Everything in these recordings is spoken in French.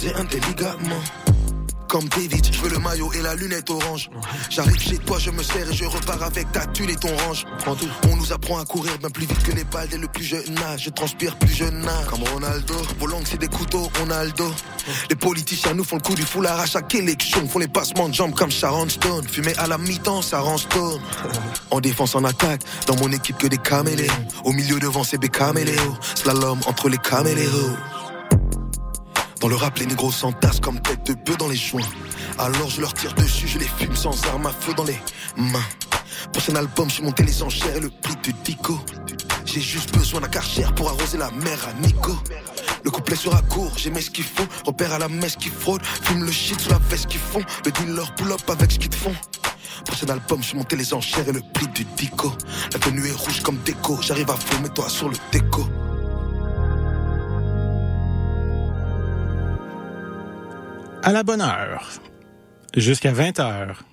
tes ligaments comme David. Je veux le maillot et la lunette orange. J'arrive chez toi, je me sers et je repars avec ta thune et ton range. On nous apprend à courir bien plus vite que les balles dès le plus jeune âge. Je transpire plus jeune âge. Comme Ronaldo. Vos langues, c'est des couteaux, on a le dos. Les politiciens nous font le coup du foulard à chaque élection. Font les passements de jambes comme Sharon Stone. Fumer à la mi-temps, ça rend stone. En défense, en attaque. Dans mon équipe, que des caméléos. Au milieu devant, c'est des caméléos. Slalom entre les caméléos. Dans le rap, les négros s'entassent comme tête de bœuf dans les joints. Alors je leur tire dessus, je les fume sans arme à feu dans les mains. Prochain album, j'ai monté les enchères et le prix de Dico. J'ai juste besoin d'un karcher pour arroser la mer à Nico. Le couplet sera court, j'aimais ce qu'ils font. Repère à la messe qui fraude, fume le shit sous la veste qu'ils font. Le dealer pull up avec ce qu'ils font. Prochain album, j'ai monté les enchères et le prix du Dico. La tenue est rouge comme déco, j'arrive à fumer toi sur le déco. À la bonne heure, jusqu'à 20 heures.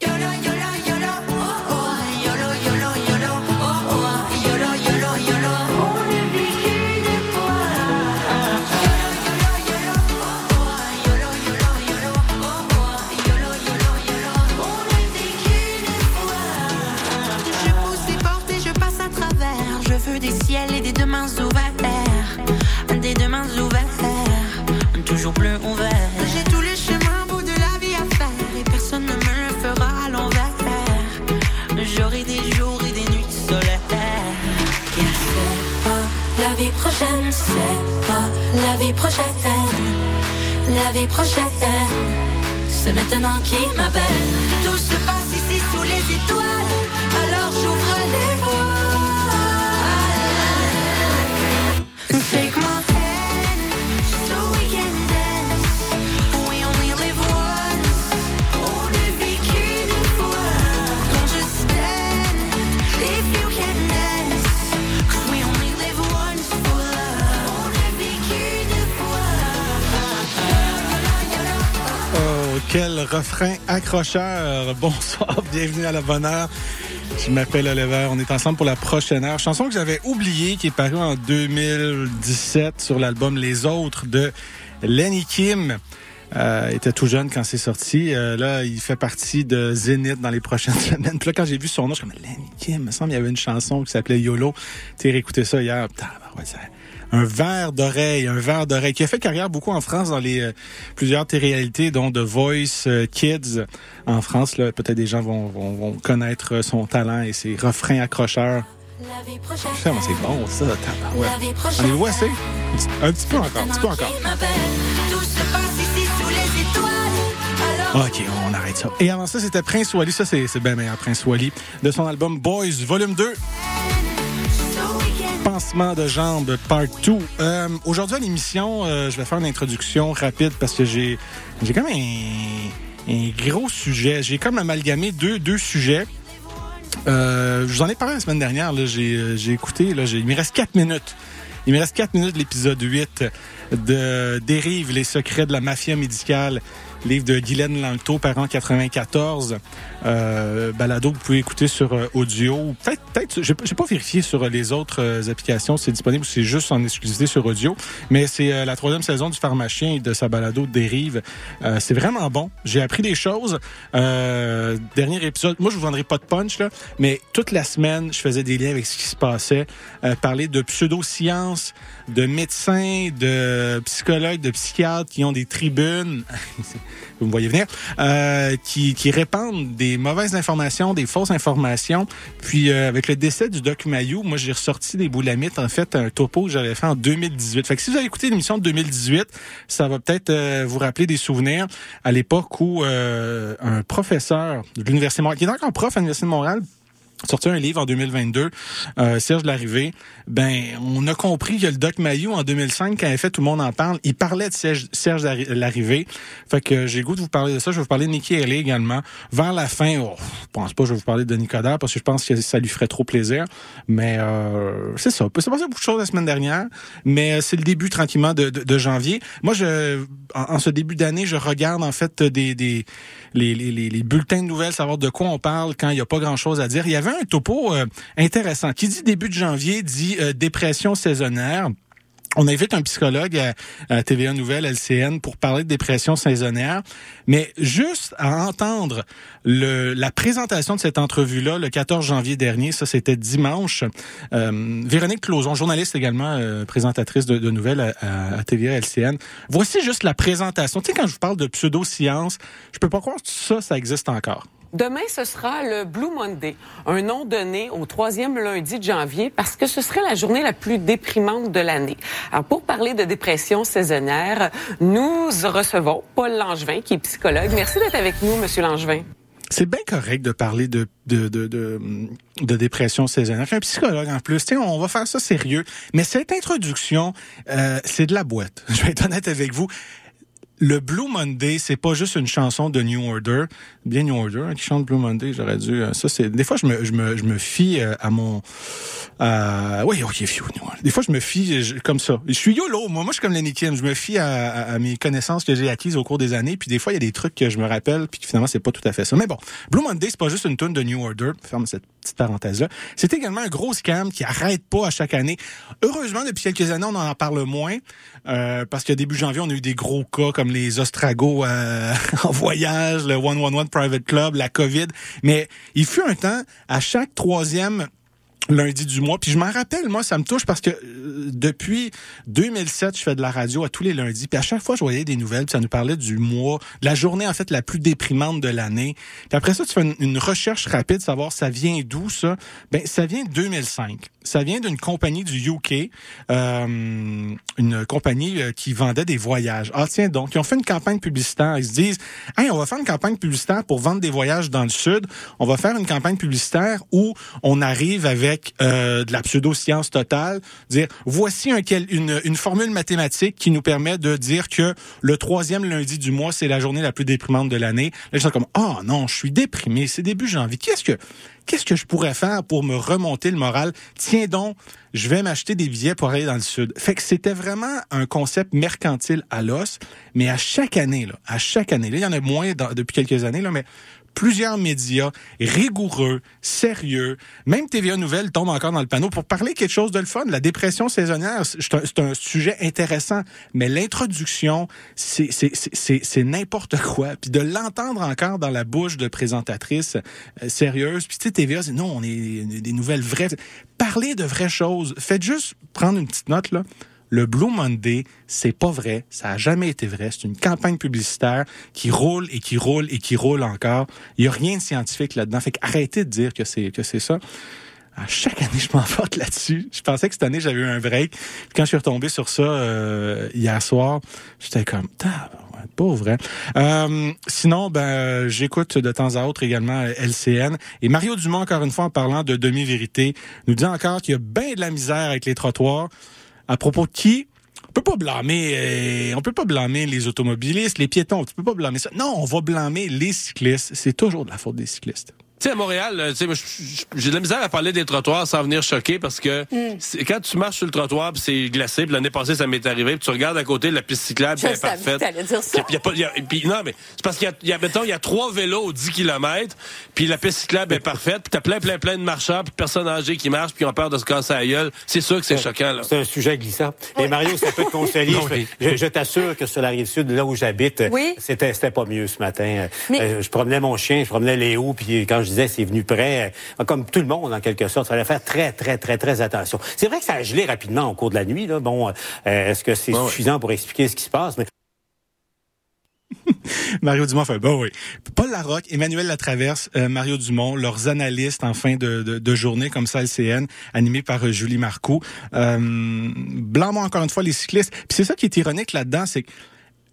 Prochaine, c'est pas la vie prochaine. La vie prochaine, c'est maintenant qui m'appelle. Tout se passe ici sous les étoiles. Refrain accrocheur. Bonsoir, bienvenue à la bonne heure. Je m'appelle Oliver, on est ensemble pour la prochaine heure. Chanson que j'avais oubliée, qui est parue en 2017 sur l'album Les Autres de Lenny Kim. Euh, était tout jeune quand c'est sorti. Euh, là, il fait partie de Zénith dans les prochaines semaines. Puis là, quand j'ai vu son nom, je suis comme Lenny Kim. Il me semble qu'il y avait une chanson qui s'appelait YOLO. Tu écouté ça hier. Tabarouette, ça- un verre d'oreille, un verre d'oreille, qui a fait carrière beaucoup en France dans les euh, plusieurs téléréalités, dont The Voice euh, Kids en France. Là, peut-être des gens vont, vont, vont connaître son talent et ses refrains accrocheurs. C'est bon ça, On prochaine. est où assez? Un petit- peu encore, un petit peu encore. Les OK, on arrête ça. Et avant ça, c'était Prince Wally. Ça, c'est c'est bien meilleur, Prince Wally. De son album Boys, volume 2. Pansement de jambes, part 2. Euh, Aujourd'hui à l'émission, euh, je vais faire une introduction rapide parce que j'ai j'ai comme un, gros sujet. J'ai comme amalgamé deux, deux sujets. Euh, je vous en ai parlé la semaine dernière. J'ai écouté. Là, il me reste quatre minutes. Il me reste quatre minutes de l'épisode 8 de Dérive, les secrets de la mafia médicale, livre de Guylaine Langto, parent 94. Euh, balado que vous pouvez écouter sur euh, audio. Peut-être, peut-être, j'ai pas vérifié sur euh, les autres euh, applications, c'est disponible, c'est juste en exclusivité sur audio. Mais c'est la troisième saison du pharmacien et de sa balado Dérive. C'est vraiment bon. J'ai appris des choses. Dernier épisode, moi je vous vendrai pas de punch là, mais toute la semaine je faisais des liens avec ce qui se passait, parler de pseudosciences, de médecins, de psychologues, de psychiatres qui ont des tribunes. vous me voyez venir, qui, qui répandent des mauvaises informations, des fausses informations. Puis euh, avec le décès du Doc Mayou, moi j'ai ressorti des boulamites, en fait, un topo que j'avais fait en 2018. Fait que si vous avez écouté l'émission de 2018, ça va peut-être euh, vous rappeler des souvenirs à l'époque où euh, un professeur de l'Université de Montréal, qui est encore prof à l'Université de Montréal, sorti un livre en 2022, euh, Serge Larrivée, ben on a compris que le Doc Mayou en 2005 quand il fait tout le monde en parle, il parlait de Serge, Serge. Fait que j'ai le goût de vous parler de ça, je vais vous parler de Nikki Haley également. Vers la fin, oh, je pense pas que je vais vous parler de Nicodère parce que je pense que ça lui ferait trop plaisir, mais euh, c'est ça. Passé beaucoup de choses la semaine dernière, mais euh, c'est le début tranquillement de, de, janvier. Moi je en, ce début d'année, je regarde en fait des des les, les, les, bulletins de nouvelles, savoir de quoi on parle quand il n'y a pas grand-chose à dire. Il y un topo euh, intéressant qui dit début de janvier, dit euh, dépression saisonnière. On invite un psychologue à, TVA Nouvelle, LCN, pour parler de dépression saisonnière. Mais juste à entendre la présentation de cette entrevue-là, le 14 janvier dernier, ça c'était dimanche, euh, Véronique Closon, journaliste également, présentatrice de, nouvelles à, TVA LCN. Voici juste la présentation. Tu sais, quand je vous parle de pseudo-science, je peux pas croire que ça existe encore. Demain, ce sera le Blue Monday, un nom donné au troisième lundi de janvier parce que ce serait la journée la plus déprimante de l'année. Alors, pour parler de dépression saisonnière, nous recevons Paul Langevin, qui est psychologue. Merci d'être avec nous, Monsieur Langevin. C'est bien correct de parler de, de, de, de, dépression saisonnière. Un psychologue en plus, on va faire ça sérieux. Mais cette introduction, euh, c'est de la boîte. Je vais être honnête avec vous le Blue Monday, c'est pas juste une chanson de New Order, bien New Order hein, qui chante Blue Monday. J'aurais dû. Euh, ça c'est. Des fois, je me, je me, je me fie euh, à mon. Euh, oui, ok, New Des fois, je me fie comme ça. Je suis yolo. Moi, moi, je suis comme Lenny Kim. Je me fie à, à, mes connaissances que j'ai acquises au cours des années. Puis des fois, il y a des trucs que je me rappelle, puis finalement, c'est pas tout à fait ça. Mais bon, Blue Monday, c'est pas juste une tune de New Order. Ferme cette C'est également un gros scam qui arrête pas à chaque année. Heureusement, depuis quelques années, on en parle moins euh, parce qu'à début janvier, on a eu des gros cas comme les Ostragos euh, en voyage, le 111 Private Club, la COVID. Mais il fut un temps, à chaque troisième lundi du mois. Puis je m'en rappelle, moi, ça me touche parce que euh, depuis 2007, je fais de la radio à tous les lundis. Puis à chaque fois, je voyais des nouvelles. Puis ça nous parlait du mois, de la journée en fait la plus déprimante de l'année. Puis après ça, tu fais une, recherche rapide, savoir ça vient d'où ça. Ben ça vient de 2005. Ça vient d'une compagnie du UK, euh, une compagnie euh, qui vendait des voyages. Ah tiens donc, ils ont fait une campagne publicitaire. Ils se disent, hey, on va faire une campagne publicitaire pour vendre des voyages dans le sud. On va faire une campagne publicitaire où on arrive avec euh, de la pseudo-science totale, dire voici un, une, formule mathématique qui nous permet de dire que le troisième lundi du mois, c'est la journée la plus déprimante de l'année. Là, je suis comme, oh non, je suis déprimé, c'est début janvier. Qu'est-ce que qu'est-ce que je pourrais faire pour me remonter le moral? Tiens donc, je vais m'acheter des billets pour aller dans le sud. Fait que c'était vraiment un concept mercantile à l'os, mais à chaque année, à chaque année, il y en a moins depuis quelques années, là, mais plusieurs médias rigoureux, sérieux. Même TVA Nouvelle tombe encore dans le panneau pour parler quelque chose de le fun. La dépression saisonnière, c'est un, sujet intéressant, mais l'introduction, c'est n'importe quoi. Puis de l'entendre encore dans la bouche de présentatrices euh, sérieuses. Puis tu sais, TVA, c'est non, on est des nouvelles vraies. Parlez de vraies choses. Faites juste prendre une petite note là le Blue Monday, c'est pas vrai. Ça a jamais été vrai. C'est une campagne publicitaire qui roule et qui roule et qui roule encore. Il y a rien de scientifique là-dedans. Fait arrêtez de dire que c'est que c'est ça. À chaque année, je m'emporte là-dessus. Je pensais que cette année, j'avais eu un break. quand je suis retombé sur ça euh, hier soir, j'étais comme, pas vrai. Euh, sinon, ben, j'écoute de temps à autre également LCN. Et Mario Dumont, encore une fois, en parlant de demi-vérité, nous dit encore qu'il y a bien de la misère avec les trottoirs à propos de qui? On peut pas blâmer euh, on peut pas blâmer les automobilistes, les piétons, tu peux pas blâmer ça. Non, on va blâmer les cyclistes, c'est toujours de la faute des cyclistes. Tu sais, à Montréal, j'ai de la misère à parler des trottoirs sans venir choquer parce que mm. quand tu marches sur le trottoir puis c'est glacé, puis l'année passée ça m'est arrivé, puis tu regardes à côté la piste cyclable, est parfaite. Dire ça. Y a pas, y a, non mais c'est parce qu'il y a, mettons, il y a trois vélos aux 10 km, puis la piste cyclable est parfaite, puis t'as plein plein plein de marcheurs, puis de personnes âgées qui marchent, puis qui ont peur de se casser la gueule. C'est sûr que c'est choquant là. C'est un sujet glissant. Et Mario, ça peut te consoler. je, t'assure que sur la rive sud, là où j'habite, c'était c'était pas mieux ce matin. Euh, je promenais mon chien, je promenais Léo, puis quand je disais c'est venu près euh, comme tout le monde en quelque sorte. Il fallait faire très, très, très, très attention. C'est vrai que ça a gelé rapidement au cours de la nuit. Là. Bon, euh, est-ce que c'est suffisant pour expliquer ce qui se passe? Mais... Mario Dumont fait bon oui. Paul Larocque, Emmanuel Latraverse, euh, Mario Dumont, leurs analystes en fin de, de, journée comme ça LCN, animés par Julie Marcoux. Euh, Blanc, encore une fois les cyclistes. Puis c'est ça qui est ironique là-dedans, c'est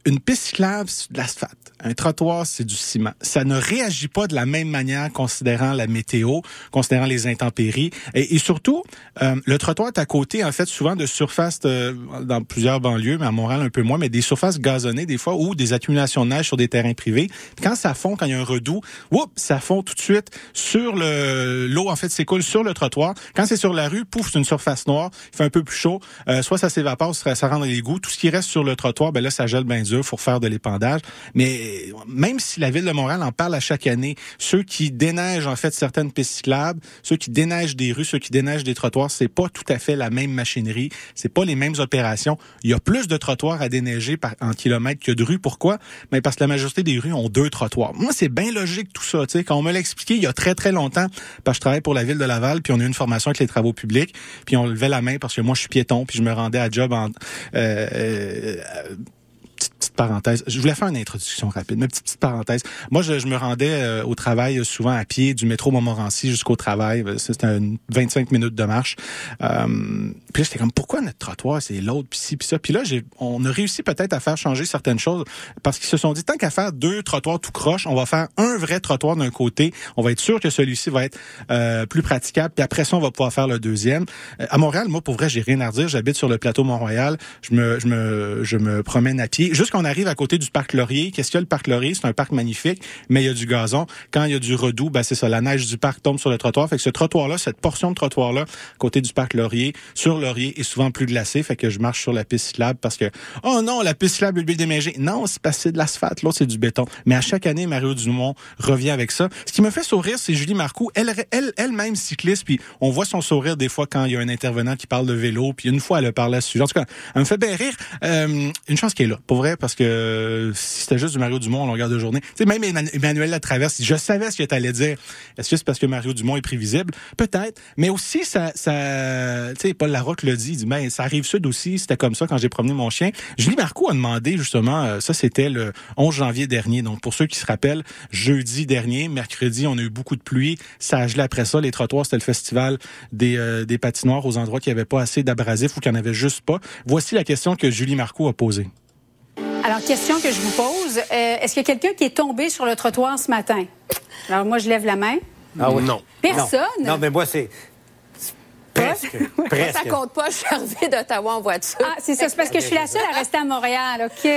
une piste cyclable, c'est de l'asphalte. Un trottoir, c'est du ciment. Ça ne réagit pas de la même manière considérant la météo, considérant les intempéries. Et, surtout, euh, le trottoir est à côté, en fait, souvent de surfaces dans plusieurs banlieues, mais à Montréal un peu moins, mais des surfaces gazonnées des fois ou des accumulations de neige sur des terrains privés. Quand ça fond, quand il y a un redout, oups, ça fond tout de suite sur le l'eau en fait s'écoule sur le trottoir. Quand c'est sur la rue, pouf, c'est une surface noire, il fait un peu plus chaud. Euh, soit ça s'évapore, soit ça rentre dans les goûts. Tout ce qui reste sur le trottoir, ben là, ça gèle bien dur pour faire de l'épandage. Mais même si la ville de Montréal en parle à chaque année, ceux qui déneigent en fait certaines pistes cyclables, ceux qui déneigent des rues, ceux qui déneigent des trottoirs, c'est pas tout à fait la même machinerie, c'est pas les mêmes opérations. Il y a plus de trottoirs à déneiger par en kilomètre que de rues. Pourquoi? Mais parce que la majorité des rues ont deux trottoirs. Moi, c'est bien logique tout ça. Tu sais, quand on me l'a expliqué il y a très très longtemps, parce que je travaille pour la ville de Laval, puis on a eu une formation avec les travaux publics, puis on levait la main parce que moi je suis piéton, puis je me rendais à job en euh, euh, Je voulais faire une introduction rapide, une petite, parenthèse. Moi, je, je me rendais euh, au travail souvent à pied du métro Montmorency jusqu'au travail. C'était 25 minutes de marche. Euh, puis là, j'étais comme, pourquoi notre trottoir, c'est l'autre, puis ci, puis ça? Puis là, on a réussi peut-être à faire changer certaines choses parce qu'ils se sont dit, tant qu'à faire deux trottoirs tout croche, on va faire un vrai trottoir d'un côté. On va être sûr que celui-ci va être euh, plus praticable. Puis après ça, on va pouvoir faire le deuxième. Euh, à Montréal, moi, pour vrai, j'ai rien à redire. J'habite sur le plateau Mont-Royal. Je me, je me, je me promène à pied. Arrive à côté du parc Laurier. Qu'est-ce qu'il y a le parc Laurier? C'est un parc magnifique, mais il y a du gazon. Quand il y a du redoux, ben c'est ça, la neige du parc tombe sur le trottoir. Fait que ce trottoir-là, cette portion de trottoir-là, côté du parc Laurier, sur Laurier, est souvent plus glacé. Fait que je marche sur la piste cyclable parce que, oh non, la piste cyclable est déménagée. Non, c'est passé de l'asphalte. L'autre, c'est du béton. Mais à chaque année, Mario Dumont revient avec ça. Ce qui me fait sourire, c'est Julie Marcoux. Elle, elle, elle-même cycliste, puis on voit son sourire des fois quand il y a un intervenant qui parle de vélo, puis une fois, elle a parlé à ce sujet. En tout cas, elle me fait bien rire. Euh, une chance qu'elle est là, pour vrai, parce que si c'était juste du Mario Dumont en longueur de journée. Tu sais, même Emmanuel Latraverse, je savais ce que tu allais dire. Est-ce que c'est parce que Mario Dumont est prévisible? Peut-être. Mais aussi, ça, ça tu sais, Paul Larocque le dit, il dit, ben, ça arrive sud aussi, c'était comme ça quand j'ai promené mon chien. Julie Marcoux a demandé, justement, euh, ça c'était le 11 janvier dernier. Donc, pour ceux qui se rappellent, jeudi dernier, mercredi, on a eu beaucoup de pluie. Ça a gelé après ça. Les trottoirs, c'était le festival des, euh, des patinoires aux endroits qui n'avaient pas assez d'abrasifs ou qui en avait juste pas. Voici la question que Julie Marcoux a posée. Alors, question que je vous pose. Euh, est-ce qu'il y a quelqu'un qui est tombé sur le trottoir ce matin? Alors, moi, je lève la main. Ah oui, non. Personne? Non, mais moi, c'est Presque. Presque. Ça compte pas, je suis arrivée d'Ottawa en voiture. Ah, c'est ça. C'est parce que je suis la seule à rester à Montréal. OK.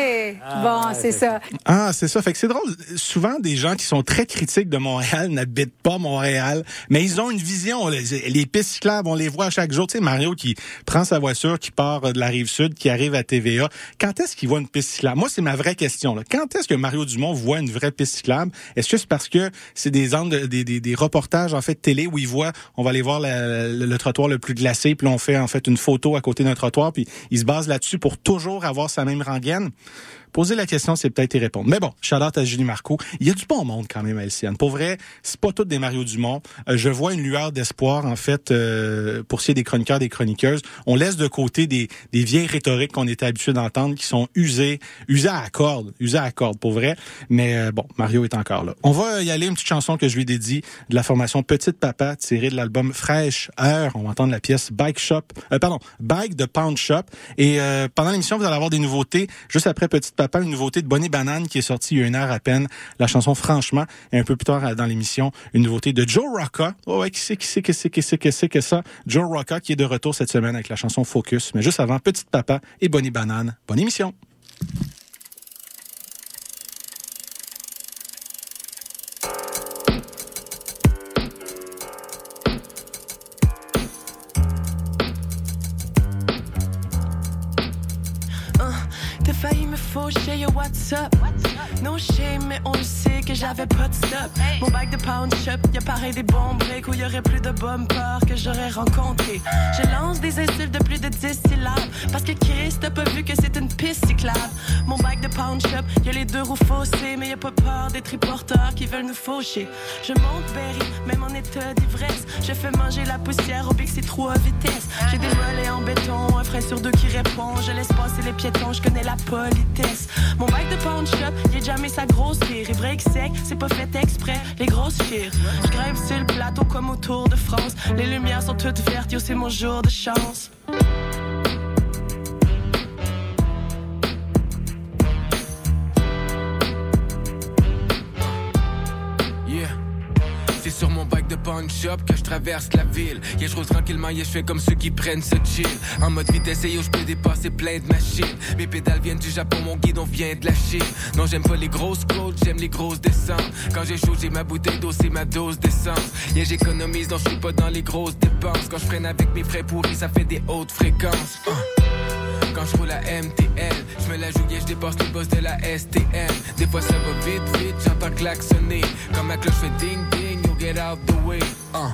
Ah, bon, c'est ça. Ah, c'est ça. Fait que c'est drôle. Souvent, des gens qui sont très critiques de Montréal n'habitent pas Montréal, mais ils ont une vision. Les, pistes cyclables, on les voit chaque jour. Tu sais, Mario qui prend sa voiture, qui part de la rive sud, qui arrive à TVA. Quand est-ce qu'il voit une piste cyclable? Moi, c'est ma vraie question. Là. Quand est-ce que Mario Dumont voit une vraie piste cyclable? Est-ce que c'est parce que c'est des, des, des, des, reportages, en fait, télé où il voit, on va aller voir le trottoir le plus glacé, puis on fait en fait une photo à côté d'un trottoir, puis il se base là-dessus pour toujours avoir sa même rengaine. Poser la question, c'est peut-être y répondre. Mais bon, shout à Julie Marco. Il y a du bon monde quand même à LCN. Pour vrai, c'est pas tout des Mario Dumont. Euh, je vois une lueur d'espoir, en fait, euh, pour ce qui est des chroniqueurs, des chroniqueuses. On laisse de côté des, des vieilles rhétoriques qu'on était habitué d'entendre, qui sont usées, usées à corde, usées à corde, pour vrai. Mais euh, bon, Mario est encore là. On va y aller, une petite chanson que je lui dédie de la formation Petite Papa, tirée de l'album Fraîche Heure. On va entendre la pièce Bike Shop, pardon, Bike de Pound Shop. Et pendant l'émission, vous allez avoir des nouveautés. Juste après Petite Papa, une nouveauté de Bonnie Banane qui est sortie il y a une heure à peine. La chanson Franchement. Et un peu plus tard dans l'émission, une nouveauté de Joe Rocca. Oh ouais, qui c'est, qui c'est, qui c'est, qui c'est, qui c'est que ça? Joe Rocca qui est de retour cette semaine avec la chanson Focus. Mais juste avant, Petite Papa et Bonnie Banane. Bonne émission. Fauché, yo, what's up? No shame, mais on le sait que j'avais pas de stop. Mon bag de pound shop, y'a pareil des bombes breaks où y'aurait plus de bumpers que j'aurais rencontré. Je lance des insultes de plus de 10 syllabes parce que Chris t'as pas vu que c'est une piste cyclable. Mon bag de pound shop, y'a les deux roues faussées, mais y'a pas peur des triporteurs qui veulent nous faucher. Je monte Berry, même en état d'ivresse. Je fais manger la poussière au Bixi 3 à vitesse. J'ai des mollets en béton, un frein sur deux qui répond. Je laisse passer les piétons, je connais la politesse. Mon bike de pound shop, y'a jamais sa grosse tire. Et break sec, c'est pas fait exprès, les grosses chires. Je grimpe sur le plateau comme au Tour de France. Les lumières sont toutes vertes, yo, c'est mon jour de chance. Que je traverse la ville. Yeah, je roule tranquillement, yeah, je fais comme ceux qui prennent ce chill. En mode vitesse et yo, je peux dépasser plein de machines. Mes pédales viennent du Japon, mon guidon vient de la Chine. Non, j'aime pas les grosses côtes, j'aime les grosses descentes. Quand j'ai chaud, j'ai ma bouteille d'eau, c'est ma dose d'essence. Yeah, j'économise, donc je suis pas dans les grosses dépenses. Quand je freine avec mes frais pourris, ça fait des hautes fréquences. Uh. quand je roule la MTL. Je me la joue je dépasse le boss de la STM. Des fois ça va vite, vite, j'entends klaxonner. Comme ma cloche fait ding ding, get out the way. Uh.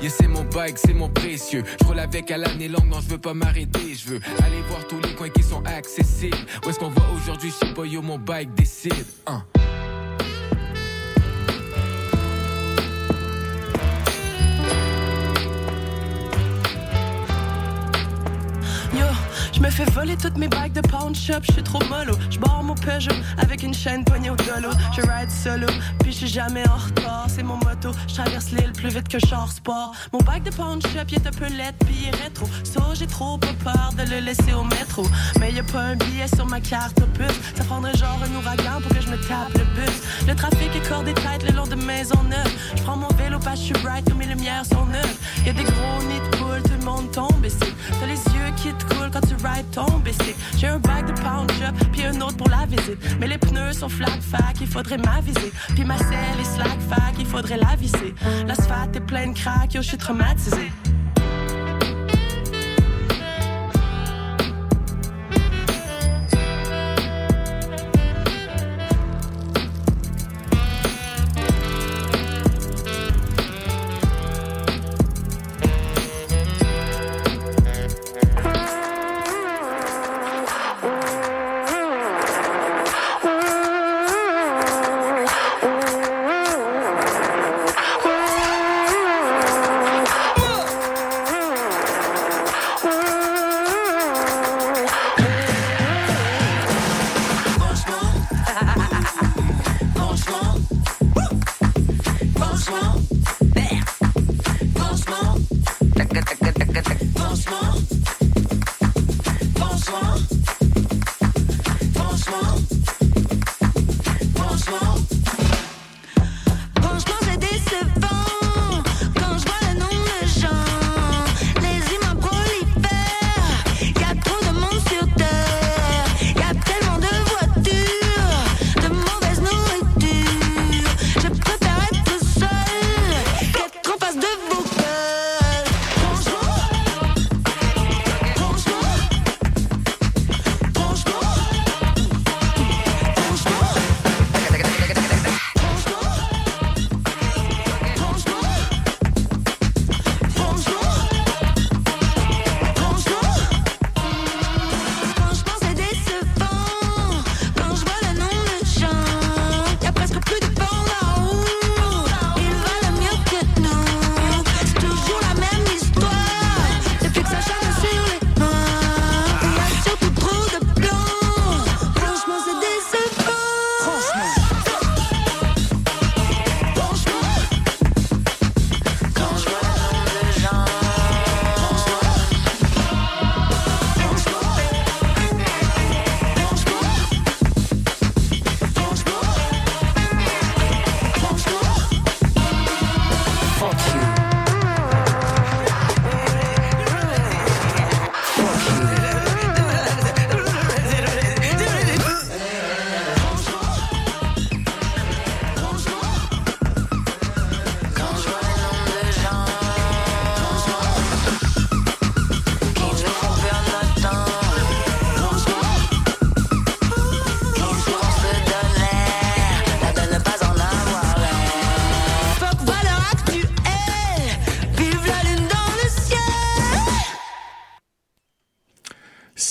Yeah, c'est mon bike, c'est mon précieux. Je roule avec à l'année longue, non, je veux pas m'arrêter. Je veux aller voir tous les coins qui sont accessibles. Où est-ce qu'on va aujourd'hui? Je sais mon bike décide. Uh. Me fais voler toutes mes bagues de pawn shop, je suis trop mollo. Je mon Peugeot avec une chaîne poignée au dolo. Je ride solo, puis je suis jamais en retard. C'est mon moto, je traverse l'île plus vite que char sport. Mon bague de pawn shop, il est un peu laid, puis rétro. So j'ai trop peur de le laisser au métro. Mais y a pas un billet sur ma carte au puce. Ça prendrait genre un ouragan pour que je me tape le bus. Le trafic est cordé tête le long de Maisonneuve. Je prends mon vélo parce je suis bright, où mes lumières sont neuves. Y a des gros nids de poules, tout le monde tombe ici. T'as les yeux qui te coulent quand tu J'ai un bag de pound job, puis un autre pour la visite. Mais les pneus sont flat fac, il faudrait m'aviser. Puis ma selle est slack fac, il faudrait la visser. L'asphalte est plein de crack, yo, je suis traumatisé.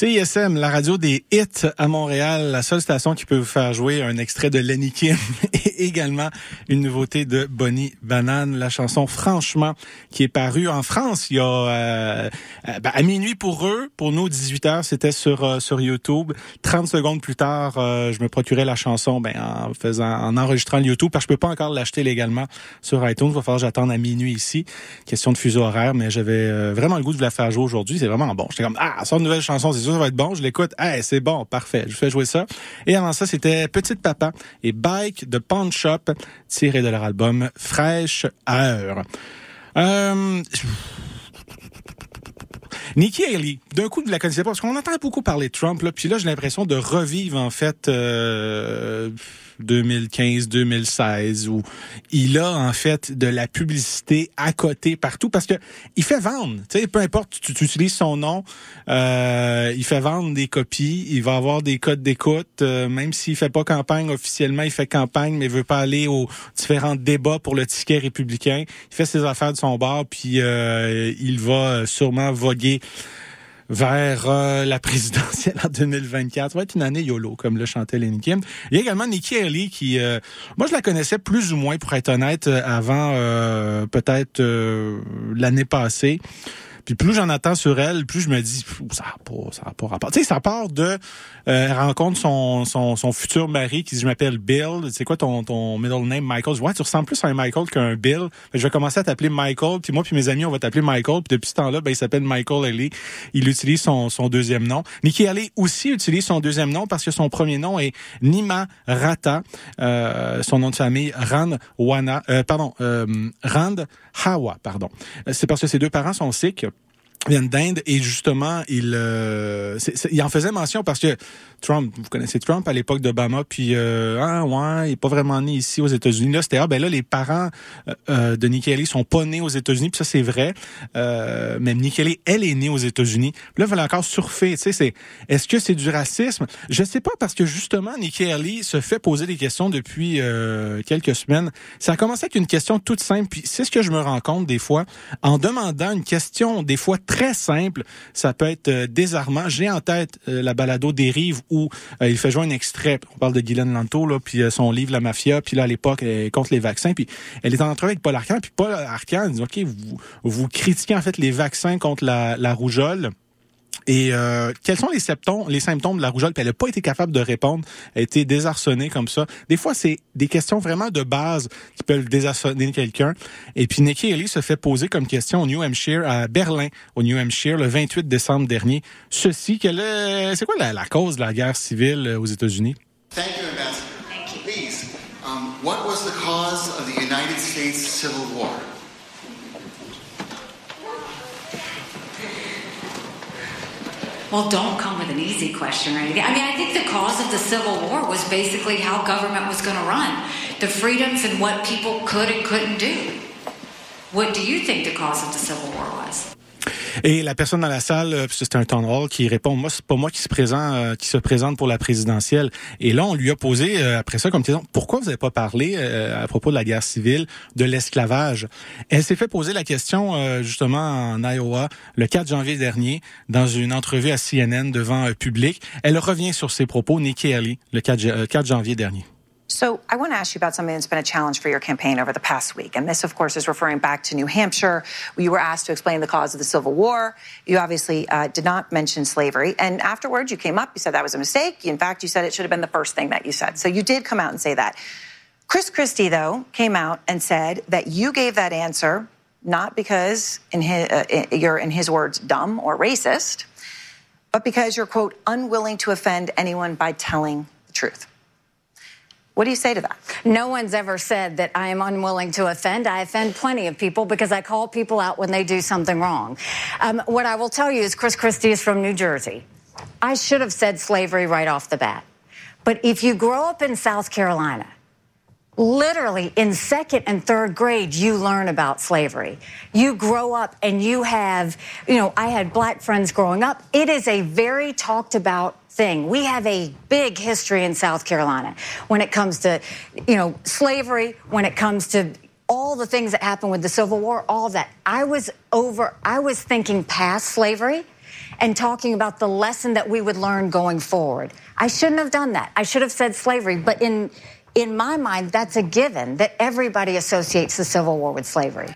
CISM, la radio des hits à Montréal, la seule station qui peut vous faire jouer un extrait de Lenny Kim et également une nouveauté de Bonnie Banane, la chanson Franchement qui est parue en France il y a euh, euh, ben, à minuit pour eux, pour nous 18 heures, c'était sur euh, sur YouTube. 30 secondes plus tard, je me procurais la chanson ben en faisant en enregistrant le YouTube parce que je peux pas encore l'acheter légalement sur iTunes, il va falloir j'attendre à minuit ici. Question de fuseau horaire, mais j'avais vraiment le goût de vous la faire jouer aujourd'hui, c'est vraiment bon. J'étais comme ah, ça une nouvelle chanson, c'est sûr ça va être bon. Je l'écoute. Hey, c'est bon, parfait. Je fais jouer ça. Et avant ça, c'était Petite Papa et Bike de Pawn Shop, tiré de leur album Fraîche Heure. Euh... Nikki Haley, d'un coup, vous la connaissez pas parce qu'on entend beaucoup parler de Trump, là, puis là, j'ai l'impression de revivre, en fait, euh, 2015-2016 où il a en fait de la publicité à côté partout parce que il fait vendre. Tu sais, peu importe, tu, tu utilises son nom, euh, il fait vendre des copies, il va avoir des codes d'écoute, euh, même s'il fait pas campagne officiellement, il fait campagne mais il veut pas aller aux différents débats pour le ticket républicain. Il fait ses affaires de son bar puis euh, il va sûrement voguer vers euh, la présidentielle en 2024. Ça va être une année YOLO, comme le chantait Lenny Kim. Il y a également Nikki Haley qui, euh, moi je la connaissais plus ou moins, pour être honnête, avant euh, peut-être l'année passée. Puis plus j'en attends sur elle, plus je me dis ça n'a pas, ça a pas rapport. Tu sais, ça part de euh, rencontre son, son, son futur mari qui dit je m'appelle Bill. C'est quoi ton, ton middle name Michael? Je tu ressembles plus à un Michael qu'un Bill. je vais commencer à t'appeler Michael. Puis moi puis mes amis on va t'appeler Michael. Puis depuis ce temps-là, ben il s'appelle Michael Ellie. Il utilise son, son deuxième nom. Nikki Haley aussi utilise son deuxième nom parce que son premier nom est Nima Rata. Euh, son nom de famille Rand Wana. Euh, pardon, euh, Rand Hawa. Pardon. C'est parce que ses deux parents sont sikhs viennent d'Inde et justement il euh, il en faisait mention parce que Trump. Vous connaissez Trump à l'époque d'Obama puis euh, ah ouais il est pas vraiment né ici aux États-Unis. Là c'était ah ben là les parents euh, euh de Nikki Haley sont pas nés aux États-Unis puis ça c'est vrai. Euh, même Nikki Haley elle est née aux États-Unis. Là il fallait encore surfer tu sais c'est est-ce que c'est du racisme? Je sais pas parce que justement Nikki Haley se fait poser des questions depuis euh, quelques semaines. Ça a commencé avec une question toute simple puis c'est ce que je me rends compte des fois en demandant une question des fois très simple. Ça peut être euh, désarmant. J'ai en tête euh, la balado Dérive où euh, il fait jouer un extrait. On parle de Guylaine Lanto, là, puis son livre La Mafia, puis là, à l'époque, contre les vaccins. Puis elle est en entrevue avec Paul Arcand, puis Paul Arcand dit, OK, vous, vous critiquez en fait les vaccins contre la rougeole. Et euh, quels sont les symptômes, les symptômes de la rougeole? Puis elle n'a pas été capable de répondre. Elle a été désarçonnée comme ça. Des fois, c'est des questions vraiment de base qui peuvent désarçonner quelqu'un. Et puis Nikki Haley se fait poser comme question au New Hampshire, à Berlin, au New Hampshire, le 28 décembre dernier. Ceci, quelle est, c'est quoi la, cause de la guerre civile euh, aux États-Unis? Thank you, Ambassador. Thank you. Please, um, what was the cause of the United States Civil War? Well, don't come with an easy question or anything. I mean, I think the cause of the Civil War was basically how government was going to run, the freedoms and what people could and couldn't do. What do you think the cause of the Civil War was? Et la personne dans la salle, euh, c'est un temps hall qui répond, moi, c'est pas moi qui se présente, euh, qui se présente pour la présidentielle. Et là, on lui a posé, euh, après ça, comme question, pourquoi vous n'avez pas parlé à propos de la guerre civile, de l'esclavage? Elle s'est fait poser la question, justement, en Iowa, le 4 janvier dernier, dans une entrevue à CNN devant un public. Elle revient sur ses propos, Nikki Haley, le 4, 4 janvier dernier. So I want to ask you about something that's been a challenge for your campaign over the past week. And this, of course, is referring back to New Hampshire. You were asked to explain the cause of the Civil War. You obviously uh, did not mention slavery. And afterwards, you came up, you said that was a mistake. In fact, you said it should have been the first thing that you said. So you did come out and say that. Chris Christie, though, came out and said that you gave that answer not because in his, uh, you're, in his words, dumb or racist, but because you're, quote, unwilling to offend anyone by telling the truth. What do you say to that? No one's ever said that I am unwilling to offend. I offend plenty of people because I call people out when they do something wrong. Um, what I will tell you is Chris Christie is from New Jersey. I should have said slavery right off the bat. But if you grow up in South Carolina, literally in second and third grade, you learn about slavery. You grow up and you have, you know, I had black friends growing up. It is a very talked about thing. We have a big history in South Carolina when it comes to, you know, slavery, when it comes to all the things that happened with the Civil War, all that. I was over, I was thinking past slavery and talking about the lesson that we would learn going forward. I shouldn't have done that. I should have said slavery, but in in my mind, that's a given that everybody associates the Civil War with slavery.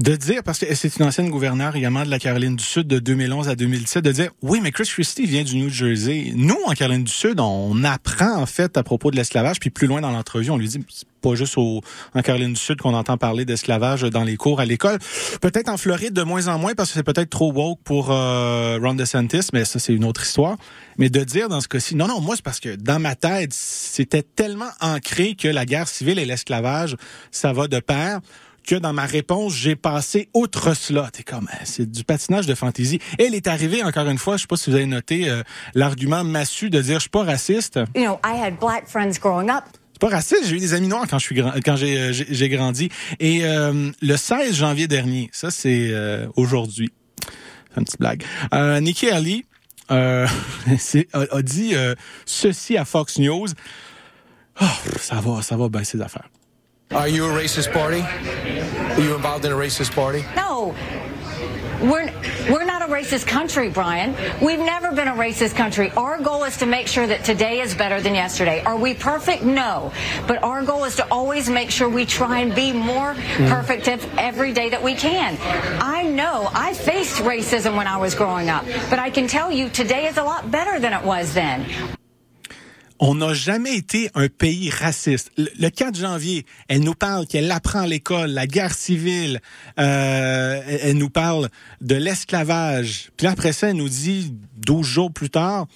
De dire, parce que c'est une ancienne gouverneure également de la Caroline du Sud de 2011 à 2017, de dire, oui, mais Chris Christie vient du New Jersey. Nous, en Caroline du Sud, on apprend en fait à propos de l'esclavage, puis plus loin dans l'entrevue, on lui dit, c'est pas juste en Caroline du Sud qu'on entend parler d'esclavage dans les cours à l'école. Peut-être en Floride de moins en moins parce que c'est peut-être trop woke pour euh, Ron DeSantis, mais ça c'est une autre histoire. Mais de dire dans ce cas-ci, non, non, moi c'est parce que dans ma tête, c'était tellement ancré que la guerre civile et l'esclavage, ça va de pair que dans ma réponse, j'ai passé outre cela. T'es comme, hein, c'est du patinage de fantaisie. Elle est arrivée, encore une fois, je sais pas si vous avez noté, euh, l'argument massu de dire, je suis pas raciste. You know, I had black friends growing up. C'est pas raciste, j'ai eu des amis noirs quand je suis grand, quand j'ai, euh, j'ai, grandi. Et euh, le 16 janvier dernier, ça c'est euh, aujourd'hui, c'est une petite blague, euh, Nikki Haley euh, a, a, dit ceci à Fox News. Oh, ça va, ça va baisser les affaires. Are you a racist party? Are you involved in a racist party? No. We're, we're not a racist country, Brian. We've never been a racist country. Our goal is to make sure that today is better than yesterday. Are we perfect? No. But our goal is to always make sure we try and be more mm. perfect every day that we can. I know I faced racism when I was growing up, but I can tell you today is a lot better than it was then. On n'a jamais été un pays raciste. Le, 4 janvier, elle nous parle qu'elle apprend l'école la guerre civile. Euh, elle nous parle de l'esclavage. Puis après ça, elle nous dit, 12 jours plus tard,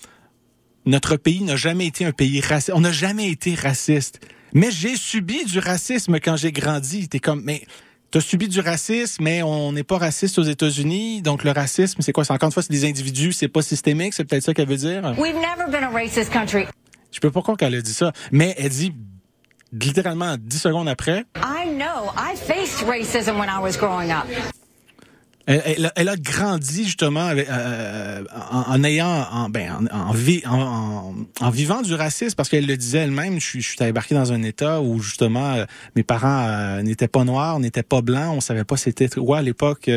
notre pays n'a jamais été un pays raciste. On n'a jamais été raciste. Mais j'ai subi du racisme quand j'ai grandi. T'es comme, mais t'as subi du racisme, mais on n'est pas raciste aux États-Unis. Donc le racisme, c'est quoi? C'est encore une fois, c'est des individus, c'est pas systémique. C'est peut-être ça qu'elle veut dire. Je peux pas croire qu'elle a dit ça, mais elle dit littéralement 10 secondes après. I know. I faced racism when I was growing up. Elle, elle, a grandi justement avec, euh, en, en, ayant, en, ben, en, en, vivant du racisme, parce qu'elle le disait elle-même. Je suis, je suis embarqué dans un état où justement euh, mes parents euh, n'étaient pas noirs, n'étaient pas blancs, on savait pas c'était quoi à l'époque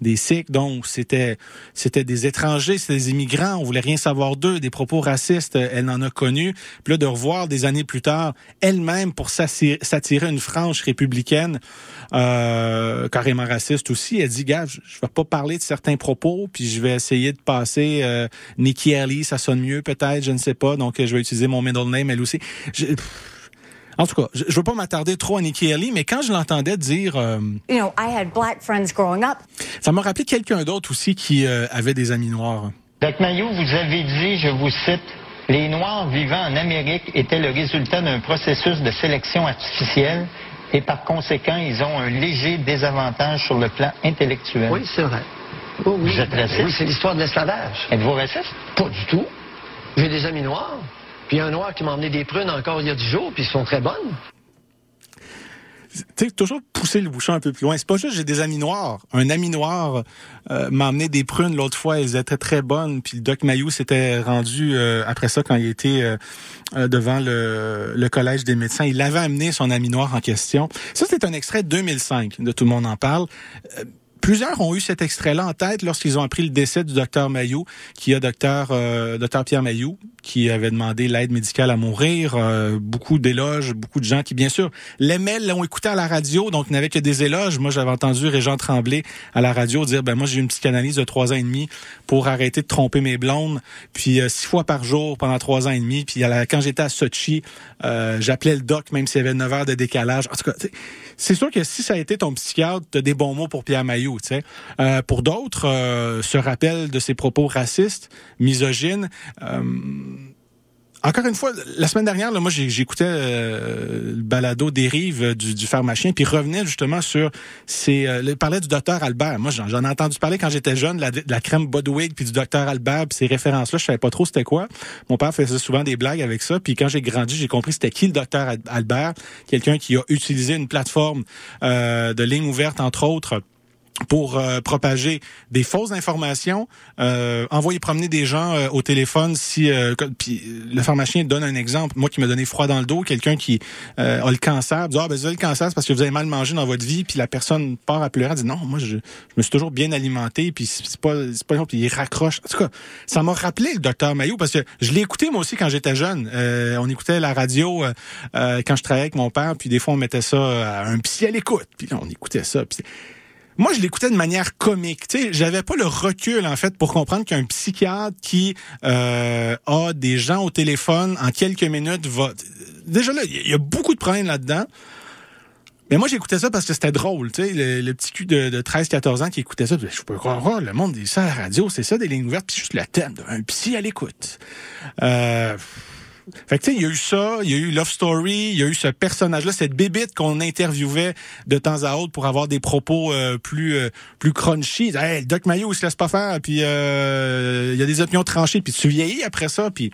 des Sikhs, donc c'était c'était des étrangers, c'était des immigrants, on voulait rien savoir d'eux, des propos racistes, elle en a connu. Puis là de revoir des années plus tard, elle-même pour s'attirer une frange républicaine carrément raciste aussi, elle dit je, je vais pas parler de certains propos, puis je vais essayer de passer euh, Nikki Haley, ça sonne mieux peut-être, je ne sais pas, donc je vais utiliser mon middle name elle aussi. en tout cas, je, je veux pas m'attarder trop à Nikki Haley, mais quand je l'entendais dire, euh, you know, I had black friends growing up. Ça m'a rappelé quelqu'un d'autre aussi qui euh, avait des amis noirs. Doc Mayo, vous avez dit, je vous cite, les Noirs vivant en Amérique étaient le résultat d'un processus de sélection artificielle et par conséquent, ils ont un léger désavantage sur le plan intellectuel. Oui, c'est vrai. Vous êtes raciste? Oui, c'est l'histoire de l'esclavage. Êtes-vous raciste? Pas du tout. J'ai des amis noirs. Puis un noir qui m'a emmené des prunes encore il y a dix jours, puis ils sont très bonnes tu sais, toujours pousser le bouchon un peu plus loin. C'est pas juste j'ai des amis noirs. Un ami noir euh, m'a amené des prunes l'autre fois, elles étaient très bonnes. Puis le Doc Mayou s'était rendu euh, après ça quand il était euh, devant le, le, collège des médecins. Il avait amené son ami noir en question. Ça, c'est un extrait de 2005 de Tout le monde en parle. Plusieurs ont eu cet extrait-là en tête lorsqu'ils ont appris le décès du docteur Mayou, qui est docteur, euh, Pierre Mayou, qui avait demandé l'aide médicale à mourir. Euh, beaucoup d'éloges, beaucoup de gens qui, bien sûr, l'aimaient, l'ont écouté à la radio, donc n'avaient que des éloges. Moi, j'avais entendu Régent Tremblay à la radio dire, ben moi, j'ai une psychanalyse de trois ans et demi pour arrêter de tromper mes blondes, puis euh, six fois par jour pendant trois ans et demi. Puis quand j'étais à Sochi, euh, j'appelais le doc, même s'il y avait neuf heures de décalage. En tout cas, c'est sûr que si ça a été ton psychiatre, t'as des bons mots pour Pierre Mayou, tu sais. Euh, pour d'autres, euh, se rappellent de ses propos racistes, misogynes. Euh, encore une fois, la semaine dernière, là, moi, j'écoutais euh, le balado des rives du, du pharmacien, puis revenait justement sur ces... Euh, parlait du docteur Albert. Moi, j'en ai entendu parler quand j'étais jeune, la, la crème Budwig, puis du docteur Albert, puis ces références-là, je savais pas trop c'était quoi. Mon père faisait souvent des blagues avec ça, puis quand j'ai grandi, j'ai compris c'était qui le docteur Albert, quelqu'un qui a utilisé une plateforme euh, de ligne ouverte, entre autres, pour euh, propager des fausses informations, euh, envoyer promener des gens euh, au téléphone si puis le pharmacien donne un exemple, moi qui m'a donné froid dans le dos, quelqu'un qui a le cancer, dit ah ben vous avez le cancer c'est parce que vous avez mal mangé dans votre vie, puis la personne part à pleurer, dit non, moi je, me suis toujours bien alimenté, puis c'est pas c'est pas puis il raccroche. En tout cas, ça m'a rappelé le docteur Mayou parce que je l'ai écouté moi aussi quand j'étais jeune. on écoutait la radio quand je travaillais avec mon père, puis des fois on mettait ça à un psy à l'écoute, puis on écoutait ça, puis moi, je l'écoutais de manière comique. Tu sais, j'avais pas le recul en fait pour comprendre qu'un psychiatre qui euh, a des gens au téléphone en quelques minutes va. Déjà là, il y a beaucoup de problèmes là-dedans. Mais moi, j'écoutais ça parce que c'était drôle, tu sais, le, petit cul de, 13-14 ans qui écoutait ça, je peux croire, oh, le monde dit ça à la radio, c'est ça, des lignes ouvertes, puis juste le thème, un psy à l'écoute. Euh, fait que tu sais, il y a eu ça, il y a eu Love Story, il y a eu ce personnage-là, cette bébite qu'on interviewait de temps à autre pour avoir des propos euh, plus euh, plus crunchy. Hey, Doc Mayo, il se laisse pas faire, puis euh, il y a des opinions tranchées, puis tu vieillis après ça, puis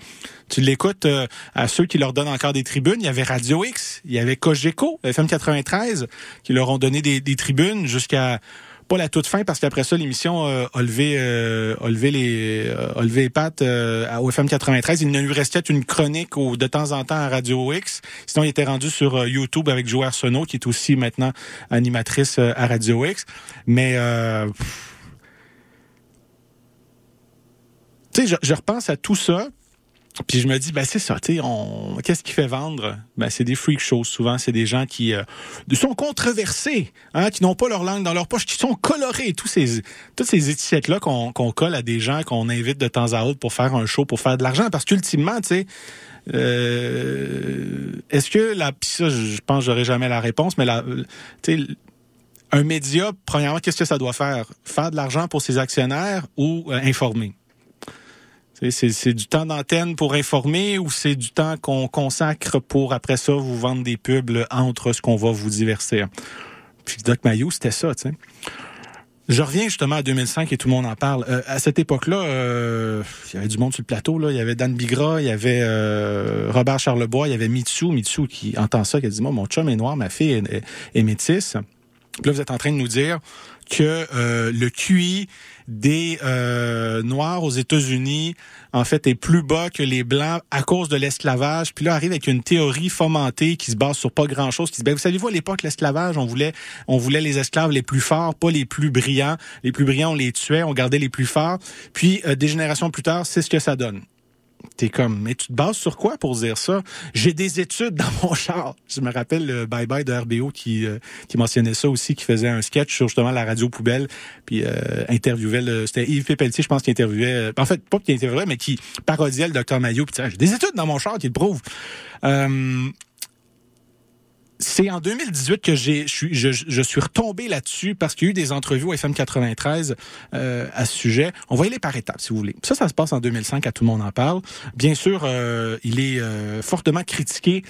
tu l'écoutes à ceux qui leur donnent encore des tribunes. Il y avait Radio X, il y avait Cogeco, FM 93, qui leur ont donné des, des tribunes jusqu'à pas la toute fin parce qu'après ça l'émission euh, a levé euh, a levé les euh, a levé les pattes euh, au FM 93 il ne lui restait une chronique au, de temps en temps à Radio X. Sinon il était rendu sur YouTube avec Joël Arsenault qui est aussi maintenant animatrice à Radio X. Mais tu sais je repense à tout ça puis je me dis, ben c'est ça, tu sais, on... qu'est-ce qui fait vendre? Ben c'est des freak shows. Souvent, c'est des gens qui euh, sont controversés, hein, qui n'ont pas leur langue dans leur poche, qui sont colorés. Tous ces, toutes ces étiquettes-là qu'on colle à des gens qu'on invite de temps à autre pour faire un show, pour faire de l'argent. Parce qu'ultimement, tu sais, euh, est-ce que la, ça, je pense, j'aurai jamais la réponse, mais la, tu sais, un média, premièrement, qu'est-ce que ça doit faire? Faire de l'argent pour ses actionnaires ou euh, informer? C'est du temps d'antenne pour informer ou c'est du temps qu'on consacre pour, après ça, vous vendre des pubs entre ce qu'on va vous divertir? Puis Doc Mayou, c'était ça, tu sais. Je reviens justement à 2005 et tout le monde en parle. Euh, à cette époque-là, euh, il y avait du monde sur le plateau. Là. Il y avait Dan Bigra, il y avait euh, Robert Charlebois, il y avait Mitsu. Mitsu qui entend ça, qui a dit, moi, mon chum est noir, ma fille est, est, métisse. là, vous êtes en train de nous dire que le QI des euh, Noirs aux États-Unis, en fait, est plus bas que les Blancs à cause de l'esclavage. Puis là, arrive avec une théorie fomentée qui se base sur pas grand-chose, qui dit, ben, vous savez-vous, à l'époque, l'esclavage, on voulait, on voulait les esclaves les plus forts, pas les plus brillants. Les plus brillants, on les tuait, on gardait les plus forts. Puis, euh, des générations plus tard, c'est ce que ça donne. T'es comme, mais tu te bases sur quoi pour dire ça? J'ai des études dans mon char. Je me rappelle le Bye Bye de RBO qui, euh, qui mentionnait ça aussi, qui faisait un sketch sur justement la radio poubelle, puis euh, interviewait, le, c'était Yves Pépeltier, je pense, qui interviewait, euh, en fait, pas qui interviewait, mais qui parodiait le docteur Maillot, puis j'ai des études dans mon char qui le prouvent. Euh, c'est en 2018 que j'ai, je, je, suis retombé là-dessus parce qu'il y a eu des entrevues au FM 93 euh, à ce sujet. On va y aller par étapes, si vous voulez. Ça, ça se passe en 2005, à tout le monde en parle. Bien sûr, euh, il est euh, fortement critiqué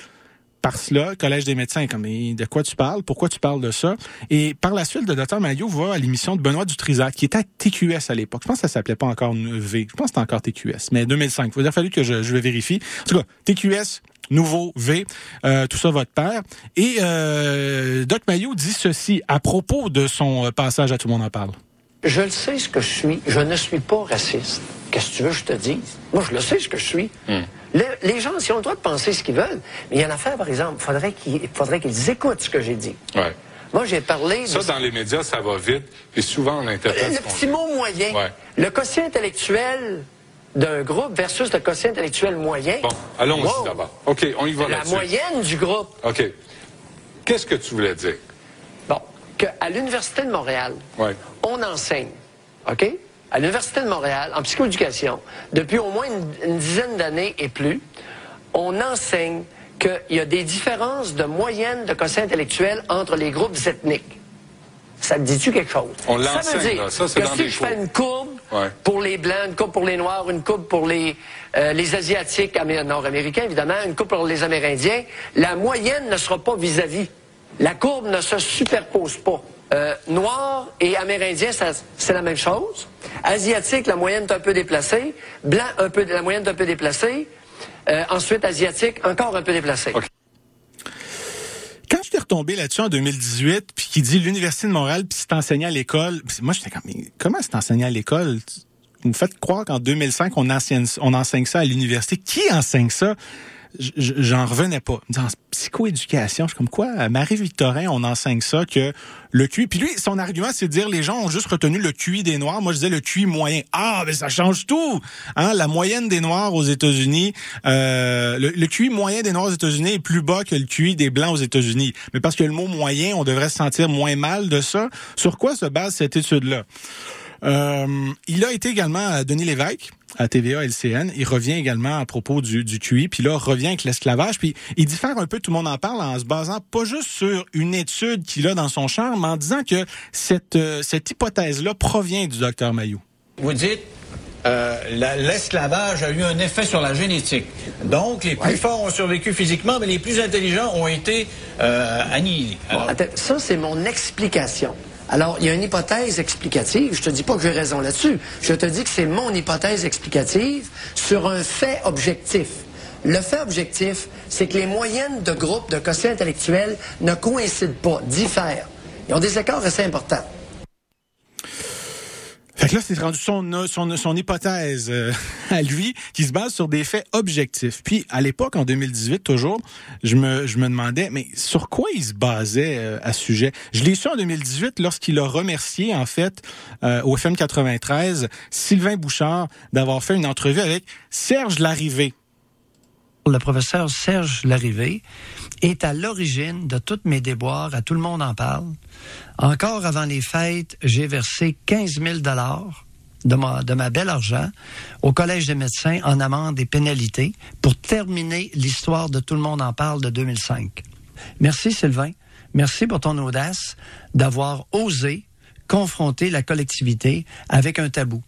par cela, Collège des médecins, comme de quoi tu parles, pourquoi tu parles de ça? Et par la suite, le docteur Maillot va à l'émission de Benoît Dutrisac, qui était à TQS à l'époque. Je pense que ça s'appelait pas encore V. Je pense que c'était encore TQS, mais 2005. Il a fallu que je, je le vérifie. En tout cas, TQS, nouveau V, euh, tout ça votre père. Et euh, Doc Maillot dit ceci à propos de son euh, passage à Tout le monde en parle. Je le sais ce que je suis. Je ne suis pas raciste. Qu'est-ce que tu veux que je te dise? Moi, je le sais ce que je suis. Hmm. les gens, ils ont le droit de penser ce qu'ils veulent. Mais il y a une affaire, par exemple, faudrait qu'il faudrait qu'ils écoutent ce que j'ai dit. Ouais. Moi, j'ai parlé... Ça, dans les médias, ça va vite. Et souvent, on interprète... Le petit mot moyen. Le quotient intellectuel d'un groupe versus le quotient intellectuel moyen. Bon, allons-y d'abord. OK, on y va La moyenne du groupe. OK. Qu'est-ce que tu voulais dire? Bon, qu'à l'Université de Montréal, on enseigne, OK? À l'Université de Montréal, en psychoéducation, depuis au moins une, dizaine d'années et plus, on enseigne qu'il y a des différences de moyenne de quotient intellectuel entre les groupes ethniques. Ça te dit-tu quelque chose? On ça veut dire ça, que si je fais une courbe pour les Blancs, une coupe pour les Noirs, une coupe pour les, euh, les Asiatiques, nord-américains évidemment, une coupe pour les Amérindiens, la moyenne ne sera pas vis-à-vis. La courbe ne se superpose pas. Euh, noir et amérindien, c'est la même chose. Asiatique, la moyenne est un peu déplacée. Blanc, un peu, la moyenne est un peu déplacée. Euh, ensuite, asiatique, encore un peu déplacée. Quand je suis retombé là-dessus en 2018, puis qui dit l'Université de Montréal, puis c'est enseigné à l'école, moi j'étais comme, mais comment c'est enseigné à l'école? Vous me faites croire qu'en 2005, on enseigne, on enseigne ça à l'université. Qui enseigne ça? J'en revenais pas. Dans psychoéducation, je suis comme quoi, Marie-Victorin, on enseigne ça, que le QI... Puis lui, son argument, c'est de dire, les gens ont juste retenu le QI des Noirs. Moi, je disais le QI moyen. Ah, mais ça change tout! Hein? La moyenne des Noirs aux États-Unis, euh, le, le, QI moyen des Noirs aux États-Unis est plus bas que le QI des Blancs aux États-Unis. Mais parce que le mot moyen, on devrait se sentir moins mal de ça. Sur quoi se base cette étude-là? Euh, il a été également à Denis Lévesque à TVA LCN. Il revient également à propos du, du QI, puis là, revient avec l'esclavage. Puis il diffère un peu, tout le monde en parle, en se basant pas juste sur une étude qu'il a dans son champ, mais en disant que cette, euh, cette hypothèse-là provient du docteur Mayou. Vous dites, euh, l'esclavage a eu un effet sur la génétique. Donc, les plus forts ont survécu physiquement, mais les plus intelligents ont été euh, annihilés. ça, c'est mon explication. Alors, il y a une hypothèse explicative. Je te dis pas que j'ai raison là-dessus. Je te dis que c'est mon hypothèse explicative sur un fait objectif. Le fait objectif, c'est que les moyennes de groupes de quotient intellectuel ne coïncident pas, diffèrent. Ils ont des écarts assez importants. Fait que là, c'est rendu son, hypothèse euh, à lui qui se base sur des faits objectifs. Puis, à l'époque, en 2018, toujours, je me, demandais, mais sur quoi il se basait euh, à ce sujet? Je l'ai su en 2018 lorsqu'il a remercié, en fait, euh, au FM 93, Sylvain Bouchard d'avoir fait une entrevue avec Serge Larrivé. Le professeur Serge Larrivé est à l'origine de toutes mes déboires, à tout le monde en parle. Encore avant les fêtes, j'ai versé 15 000 dollars de ma, de ma belle argent au Collège des médecins en amende et pénalités pour terminer l'histoire de Tout le monde en parle de 2005. Merci Sylvain. Merci pour ton audace d'avoir osé confronter la collectivité avec un tabou.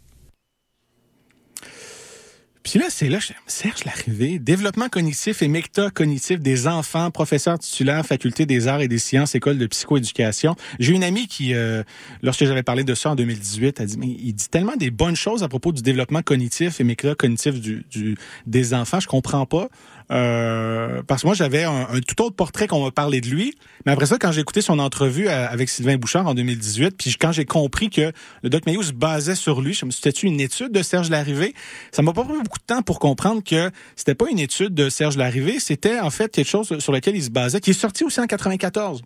Puis là, c'est là, Serge Larrivé, développement cognitif et métacognitif des enfants, professeur titulaire, faculté des arts et des sciences, école de psychoéducation. J'ai une amie qui, euh, lorsque j'avais parlé de ça en 2018, a dit, mais il dit tellement des bonnes choses à propos du développement cognitif et métacognitif du, du, des enfants, je comprends pas. Euh, parce que moi, j'avais un, tout autre portrait qu'on m'a parlé de lui. Mais après ça, quand j'ai écouté son entrevue euh, avec Sylvain Bouchard en 2018, puis quand j'ai compris que le Doc Mayo se basait sur lui, je me suis une étude de Serge Larrivé? Ça m'a pas pris beaucoup de temps pour comprendre que c'était pas une étude de Serge Larrivé, c'était en fait quelque chose sur lequel il se basait, qui est sorti aussi en 94.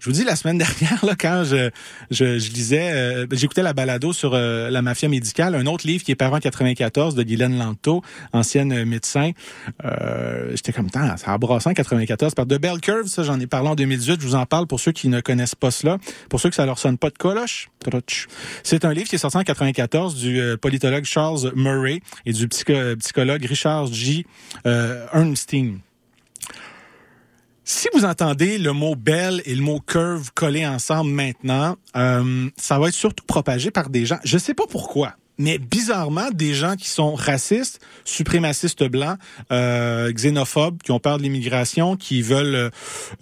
Je vous dis, la semaine dernière, là, quand je, je, lisais, euh, j'écoutais la balado sur euh, la mafia médicale, un autre livre qui est paru en 94 de Guylaine Lanto, ancienne médecin. Euh, J'étais comme, tant, ça a brassé en 94. Par de Bell Curve, ça, j'en ai parlé en 2018. Je vous en parle pour ceux qui ne connaissent pas cela. Pour ceux que ça leur sonne pas de coloche. C'est un livre qui est sorti en 94 du euh, politologue Charles Murray et du psychologue Richard G. Ernstein. Si vous entendez le mot belle et le mot curve collés ensemble maintenant, euh, ça va être surtout propagé par des gens. Je sais pas pourquoi mais bizarrement, des gens qui sont racistes, suprémacistes blancs, euh, xénophobes, qui ont peur de l'immigration, qui veulent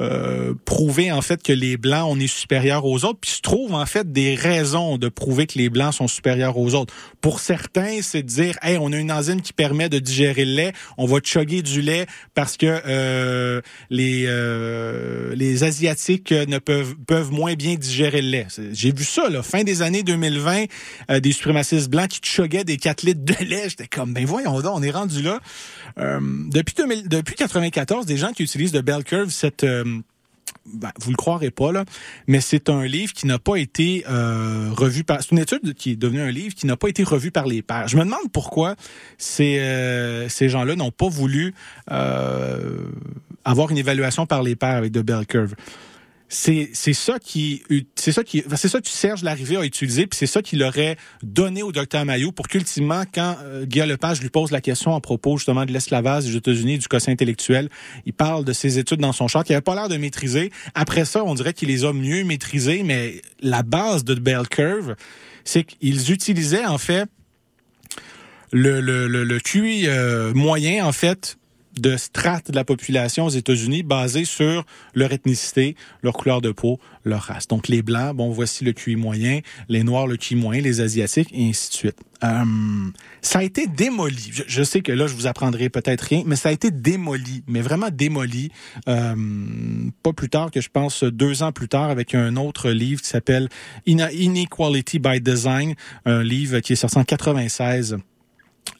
euh, prouver en fait que les blancs on est supérieurs aux autres, puis se trouvent en fait des raisons de prouver que les blancs sont supérieurs aux autres. Pour certains, c'est de dire, hey, on a une enzyme qui permet de digérer le lait, on va chugger du lait parce que euh, les euh, les asiatiques ne peuvent peuvent moins bien digérer le lait. J'ai vu ça là, fin des années 2020, euh, des suprémacistes blancs qui te des 4 litres de lait. J'étais comme, ben voyons on est rendu là. Euh, depuis, 2000, depuis 94, des gens qui utilisent de Bell Curve, cette... Euh, ben, vous le croirez pas là, mais c'est un livre qui n'a pas été euh, revu par. C'est une étude qui est devenue un livre qui n'a pas été revu par les pairs. Je me demande pourquoi ces euh, ces gens-là n'ont pas voulu avoir une évaluation par les pairs avec de Bell Curve c'est ça qui c'est ça qui c'est ça que Serge Larrivée a utilisé puis c'est ça qu'il aurait donné au docteur Maillot pour qu'ultimement quand euh, Guillaume Lepage lui pose la question à propos justement de l'esclavage des États-Unis du quotient intellectuel, il parle de ses études dans son char qu'il avait pas l'air de maîtriser. Après ça, on dirait qu'il les a mieux maîtrisées mais la base de Bell Curve, c'est qu'ils utilisaient en fait le le le, le QI euh, moyen en fait de strates de la population aux États-Unis basées sur leur ethnicité, leur couleur de peau, leur race. Donc les blancs, bon, voici le QI moyen, les noirs le QI moyen, les asiatiques et ainsi de suite. Euh, ça a été démoli. Je, sais que là, je vous apprendrai peut-être rien, mais ça a été démoli, mais vraiment démoli. Euh, pas plus tard que je pense deux ans plus tard avec un autre livre qui s'appelle Inequality by Design, un livre qui est sorti en 96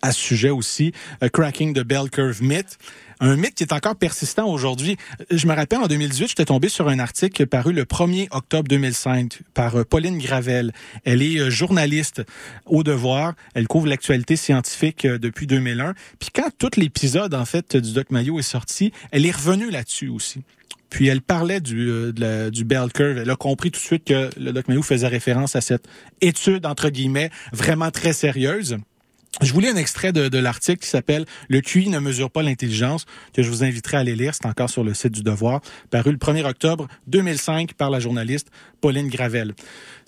à ce sujet aussi, euh, Cracking the Bell Curve Myth. Un mythe qui est encore persistant aujourd'hui. Je me rappelle, en 2018, j'étais tombé sur un article paru le 1er octobre 2005 par euh, Pauline Gravel. Elle est euh, journaliste au devoir. Elle couvre l'actualité scientifique depuis 2001. Puis quand tout l'épisode, en fait, du Doc Mayo est sorti, elle est revenue là-dessus aussi. Puis elle parlait du, du Bell Curve. Elle a compris tout de suite que le Doc Mayo faisait référence à cette étude, entre guillemets, vraiment très sérieuse. Je voulais un extrait de, l'article qui s'appelle Le QI ne mesure pas l'intelligence, que je vous inviterai à aller lire. C'est encore sur le site du Devoir, paru le 1er octobre 2005 par la journaliste Pauline Gravel.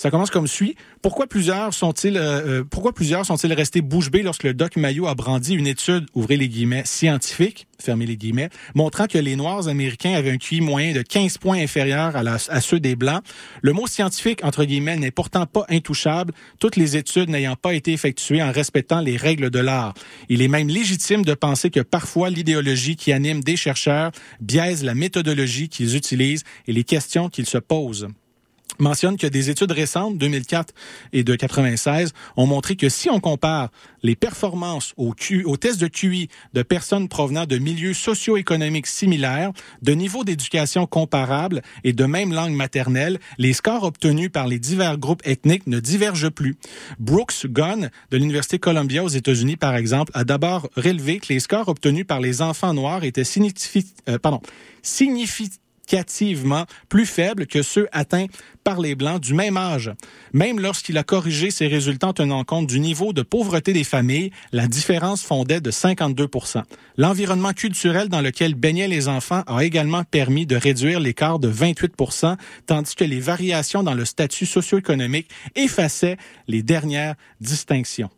Ça commence comme suit. Pourquoi plusieurs sont-ils euh, euh, pourquoi plusieurs sont-ils restés bouche bée lorsque le doc Mayo a brandi une étude, ouvrez les guillemets, scientifique, fermez les guillemets, montrant que les Noirs américains avaient un QI moyen de 15 points inférieur à, à ceux des Blancs? Le mot scientifique, entre guillemets, n'est pourtant pas intouchable, toutes les études n'ayant pas été effectuées en respectant les règles de l'art. Il est même légitime de penser que parfois l'idéologie qui anime des chercheurs biaise la méthodologie qu'ils utilisent et les questions qu'ils se posent mentionne que des études récentes, 2004 et de 96, ont montré que si on compare les performances au, Q, au test de QI de personnes provenant de milieux socio-économiques similaires, de niveaux d'éducation comparables et de même langue maternelle, les scores obtenus par les divers groupes ethniques ne divergent plus. Brooks Gunn de l'Université Columbia aux États-Unis, par exemple, a d'abord relevé que les scores obtenus par les enfants noirs étaient significatifs, euh, pardon, plus faibles que ceux atteints par les Blancs du même âge. Même lorsqu'il a corrigé ses résultats en tenant compte du niveau de pauvreté des familles, la différence fondait de 52 L'environnement culturel dans lequel baignaient les enfants a également permis de réduire l'écart de 28% tandis que les variations dans le statut socio-économique effaçaient les dernières distinctions.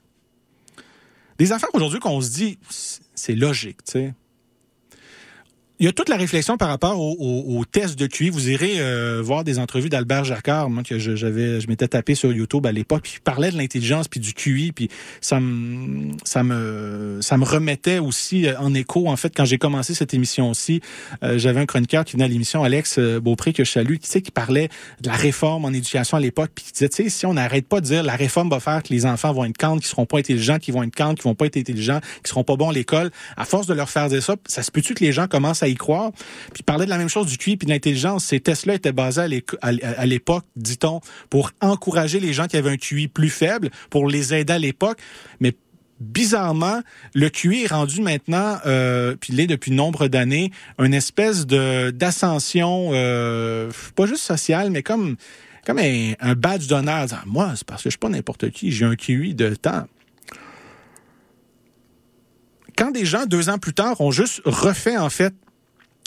Des affaires aujourd'hui qu'on se dit, c'est logique, tu sais il y a toute la réflexion par rapport au, au, au test de QI. Vous irez euh, voir des entrevues d'Albert Jacquard, moi que j'avais, je, m'étais tapé sur YouTube à l'époque, puis il parlait de l'intelligence puis du QI, puis ça me, ça me, ça me remettait aussi euh, en écho. En fait, quand j'ai commencé cette émission aussi, euh, j'avais un chroniqueur qui venait à l'émission, Alex Beaupré que je salue, qui, sais, qui parlait de la réforme en éducation à l'époque, puis qui disait, tu sais, si on n'arrête pas de dire la réforme va faire que les enfants vont être cantes, qui seront pas intelligents, qui vont être cantes, qui vont pas être intelligents, qui seront pas bons à l'école, à force de leur faire dire ça, ça se peut-tu que les gens commencent à croire. Puis il parlait de la même chose du QI puis de l'intelligence. Ces tests-là étaient basés à l'époque, dit-on, pour encourager les gens qui avaient un QI plus faible, pour les aider à l'époque. Mais bizarrement, le QI est rendu maintenant, euh, puis il est depuis nombre d'années, une espèce de d'ascension, euh, pas juste sociale, mais comme comme un, badge d'honneur. Moi, c'est parce que je suis pas n'importe qui, j'ai un QI de temps quand des gens, deux ans plus tard, ont juste refait, en fait,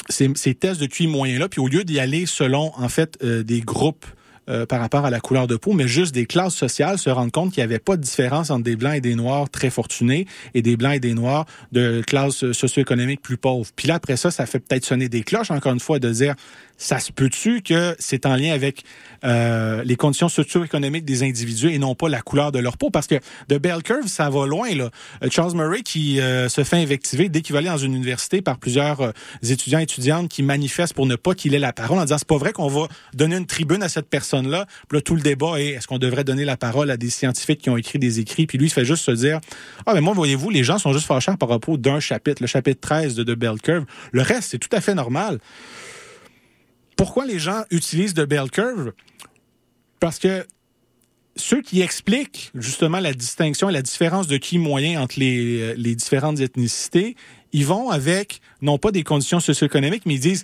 ces, tests de QI moyen-là, puis au lieu d'y aller selon, en fait, euh, des groupes euh, par rapport à la couleur de peau, mais juste des classes sociales se rendent compte qu'il n'y avait pas de différence entre des blancs et des noirs très fortunés et des blancs et des noirs de classe socio-économique plus pauvres. Puis là, après ça, ça fait peut-être sonner des cloches, encore une fois, de dire ça se peut-tu que c'est en lien avec euh, les conditions socio-économiques des individus et non pas la couleur de leur peau? Parce que de bell curve, ça va loin. Là. Euh, Charles Murray qui euh, se fait invectiver dès qu'il va aller dans une université par plusieurs étudiants et étudiantes qui manifestent pour ne pas qu'il ait la parole en disant c'est pas vrai qu'on va donner une tribune à cette personne-là. Puis là, tout le débat est est-ce qu'on devrait donner la parole à des scientifiques qui ont écrit des écrits? Puis lui, il fait juste se dire Ah, mais moi, voyez-vous, les gens sont juste fâchés par rapport d'un chapitre, le chapitre 13 de The Bell Curve. Le reste, c'est tout à fait normal. Pourquoi les gens utilisent de bell curve? Parce que ceux qui expliquent justement la distinction et la différence de qui moyen entre les, euh, les différentes ethnicités, ils vont avec non pas des conditions socio-économiques, mais ils disent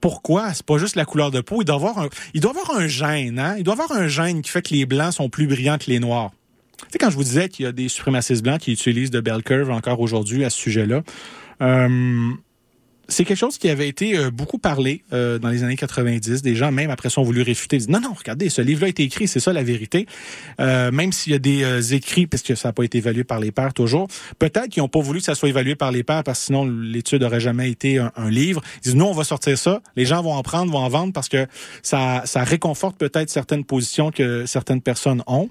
pourquoi? C'est pas juste la couleur de peau. Il doit avoir un, il doit avoir un gène, hein? Il doit avoir un gène qui fait que les blancs sont plus brillants que les noirs. Tu sais, quand je vous disais qu'il y a des suprémacistes blancs qui utilisent de bell curve encore aujourd'hui à ce sujet-là, euh, c'est quelque chose qui avait été euh, beaucoup parlé euh, dans les années 90. Des gens, même après ça, ont voulu réfuter. Ils disent, non, non, regardez, ce livre-là a été écrit, c'est ça la vérité. Euh, même s'il y a des écrits, parce que ça n'a pas été évalué par les pairs toujours, peut-être qu'ils n'ont pas voulu que ça soit évalué par les pairs, parce que sinon l'étude n'aurait jamais été un, livre. Ils disent, nous, on va sortir ça. Les gens vont en prendre, vont en vendre, parce que ça, ça réconforte peut-être certaines positions que certaines personnes ont.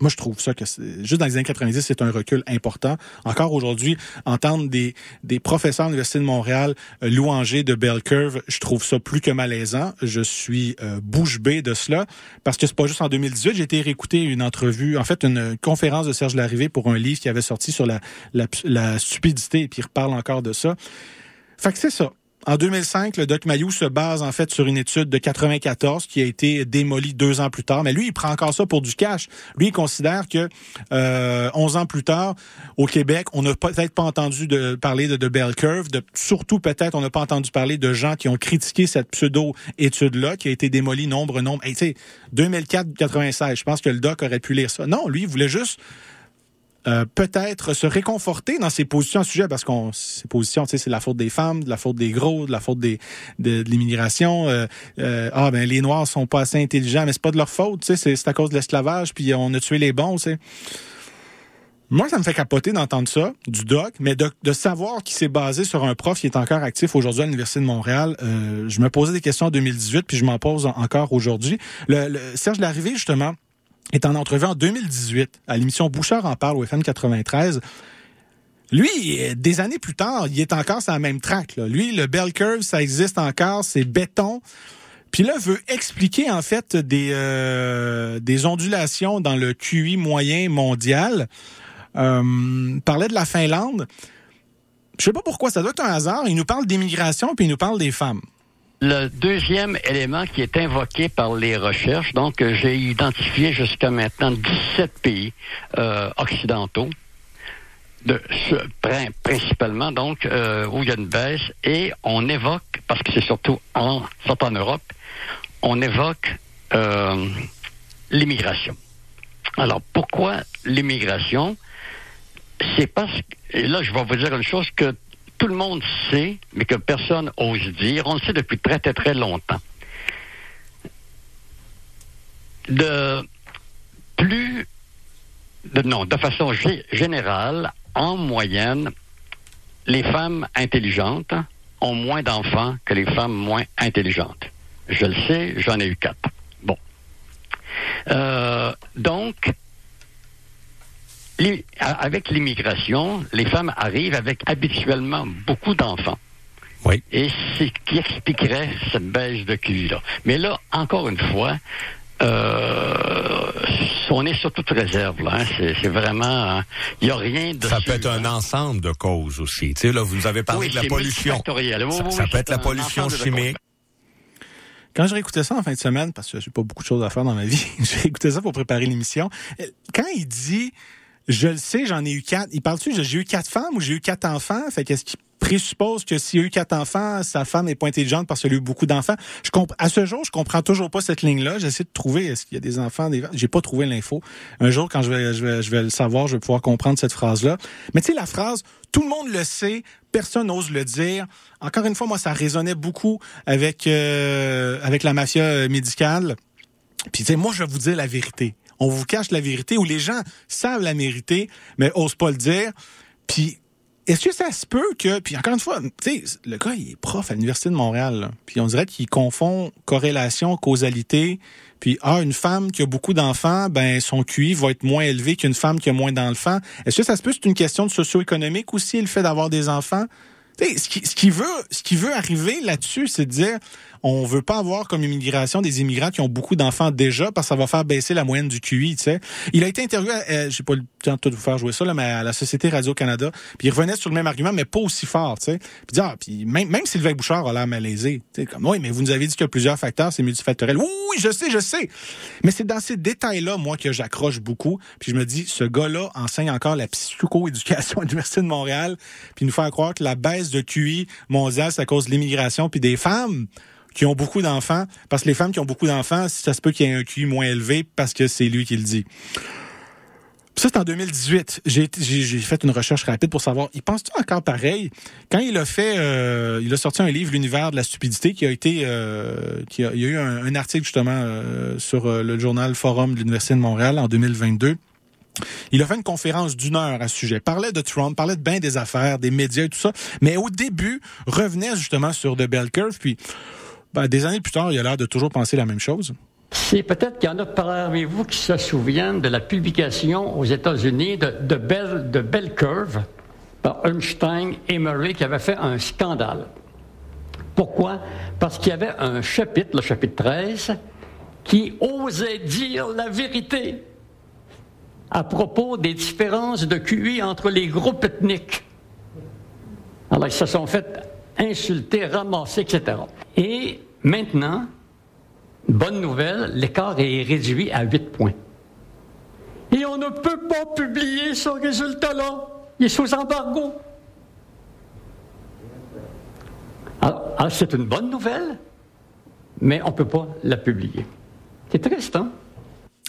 Moi, je trouve ça que juste dans les années 90, c'est un recul important. Encore aujourd'hui, entendre des, des professeurs de l'Université de Montréal euh, louanger de Bell Curve, je trouve ça plus que malaisant. Je suis euh, bouche bée de cela parce que c'est pas juste en 2018. J'ai été réécouter une entrevue, en fait, une conférence de Serge Larrivé pour un livre qui avait sorti sur la, la, la stupidité et puis il reparle encore de ça. Fait que c'est ça. En 2005, le Doc Mayou se base en fait sur une étude de 94 qui a été démolie deux ans plus tard. Mais lui, il prend encore ça pour du cash. Lui, il considère que euh, 11 ans plus tard, au Québec, on n'a peut-être pas entendu parler de, de bell curve. Surtout, peut-être, on n'a pas entendu parler de gens qui ont critiqué cette pseudo-étude-là qui a été démolie nombre, nombre. Hey, tu sais, 2004-96, je pense que le Doc aurait pu lire ça. Non, lui, il voulait juste euh, peut-être se réconforter dans ses positions à ce sujet, parce qu'on ses positions, c'est la faute des femmes, de la faute des gros, de la faute des de, l'immigration. Euh, euh, ah ben les Noirs sont pas assez intelligents, mais c'est pas de leur faute, c'est à cause de l'esclavage, puis on a tué les bons, sais. Moi, ça me fait capoter d'entendre ça, du doc, mais de, de savoir qu'il s'est basé sur un prof qui est encore actif aujourd'hui à l'Université de Montréal. Euh, je me posais des questions en 2018, puis je m'en pose encore aujourd'hui. Le, le, Serge Larrivée, justement, est en entrevue en 2018 à l'émission Bouchard en parle au FM 93. Lui, des années plus tard, il est encore sur la même track. Lui, le bell curve, ça existe encore, c'est béton. Puis là, veut expliquer en fait des, euh, des ondulations dans le QI moyen mondial euh, parlait de la Finlande. Je sais pas pourquoi, ça doit être un hasard. Il nous parle d'immigration puis il nous parle des femmes. Le deuxième élément qui est invoqué par les recherches, donc euh, j'ai identifié jusqu'à maintenant 17 pays euh, occidentaux, de, principalement donc euh, où il y a une baisse, et on évoque, parce que c'est surtout en, surtout en Europe, on évoque euh, l'immigration. Alors pourquoi l'immigration? C'est parce que, et là, je vais vous dire une chose que tout le monde sait, mais que personne ose dire. On le sait depuis très, très, très longtemps. De plus, de, non, de façon générale, en moyenne, les femmes intelligentes ont moins d'enfants que les femmes moins intelligentes. Je le sais, j'en ai eu quatre. Bon. Euh, donc, avec l'immigration, les femmes arrivent avec habituellement beaucoup d'enfants. Oui. Et c'est ce qui expliquerait cette baisse de QI-là. Mais là, encore une fois, euh, on est sur toute réserve. Là, hein. c'est, vraiment... Il n'y a rien de... Ça peut être un ensemble de causes aussi. Tu sais, là, vous avez parlé de la pollution. ça, ça peut être la pollution chimique. Quand j'ai écouté ça en fin de semaine, parce que j'ai pas beaucoup de choses à faire dans ma vie, j'ai écouté ça pour préparer l'émission. Quand il dit je le sais, j'en ai eu quatre. Il parle-tu, j'ai eu quatre femmes ou j'ai eu quatre enfants? Fait qu'est-ce qui présuppose que s'il a eu quatre enfants, sa femme est pas intelligente parce qu'il a eu beaucoup d'enfants? Je à ce jour, je comprends toujours pas cette ligne-là. J'essaie de trouver est-ce qu'il y a des enfants, des j'ai pas trouvé l'info. Un jour, quand je vais, je vais, je vais le savoir, je vais pouvoir comprendre cette phrase-là. Mais tu sais, la phrase, tout le monde le sait, personne n'ose le dire. Encore une fois, moi, ça résonnait beaucoup avec euh, avec la mafia médicale. Puis tu sais, moi, je vais vous dire la vérité on vous cache la vérité, ou les gens savent la vérité, mais osent pas le dire. Puis, est-ce que ça se peut que, puis encore une fois, tu sais, le gars, il est prof à l'Université de Montréal, puis on dirait qu'il confond corrélation, causalité, puis, ah, une femme qui a beaucoup d'enfants, ben, son QI va être moins élevé qu'une femme qui a moins d'enfants. Est-ce que ça se peut, c'est une question de socio-économique aussi, le fait d'avoir des enfants? ce qui, ce qui veut, ce qui veut arriver là-dessus, c'est de dire, on veut pas avoir comme immigration des immigrants qui ont beaucoup d'enfants déjà parce que ça va faire baisser la moyenne du QI, tu sais. Il a été interviewé, euh, j'ai pas le temps de vous faire jouer ça, là, mais à la Société Radio-Canada, puis il revenait sur le même argument, mais pas aussi fort, tu sais. Puis, ah, puis même, même Sylvain Bouchard a l'air malaisé. Tu sais, comme, oui, mais vous nous avez dit qu'il y a plusieurs facteurs, c'est multifactoriel. Oui, oui, je sais, je sais. Mais c'est dans ces détails-là, moi, que j'accroche beaucoup. Puis je me dis, ce gars-là enseigne encore la psycho-éducation à l'Université de Montréal, puis nous faire croire que la baisse de QI mondiale, c'est à cause de l'immigration puis des femmes qui ont beaucoup d'enfants, parce que les femmes qui ont beaucoup d'enfants, ça se peut qu'il y ait un QI moins élevé parce que c'est lui qui le dit. ça, c'est en 2018. J'ai, fait une recherche rapide pour savoir, il pense-tu encore pareil? Quand il a fait, euh, il a sorti un livre, L'univers de la stupidité, qui a été, euh, qui a, il y a eu un, article justement euh, sur le journal Forum de l'Université de Montréal en 2022. Il a fait une conférence d'une heure à ce sujet. Parlait de Trump, parlait de bien des affaires, des médias et tout ça. Mais au début, revenait justement sur The Bell Curve. Puis, ben, des années plus tard, il a l'air de toujours penser la même chose. C'est peut-être qu'il y en a parmi vous qui se souviennent de la publication aux États-Unis de, de, Bell, de Bell Curve par Einstein et Murray qui avait fait un scandale. Pourquoi? Parce qu'il y avait un chapitre, le chapitre 13, qui osait dire la vérité à propos des différences de QI entre les groupes ethniques. Alors, ils se sont fait insulter, ramasser, etc. Et maintenant, bonne nouvelle, l'écart est réduit à 8 points. Et on ne peut pas publier ce résultat-là. Il est sous embargo. Alors, alors c'est une bonne nouvelle, mais on ne peut pas la publier. C'est triste, hein?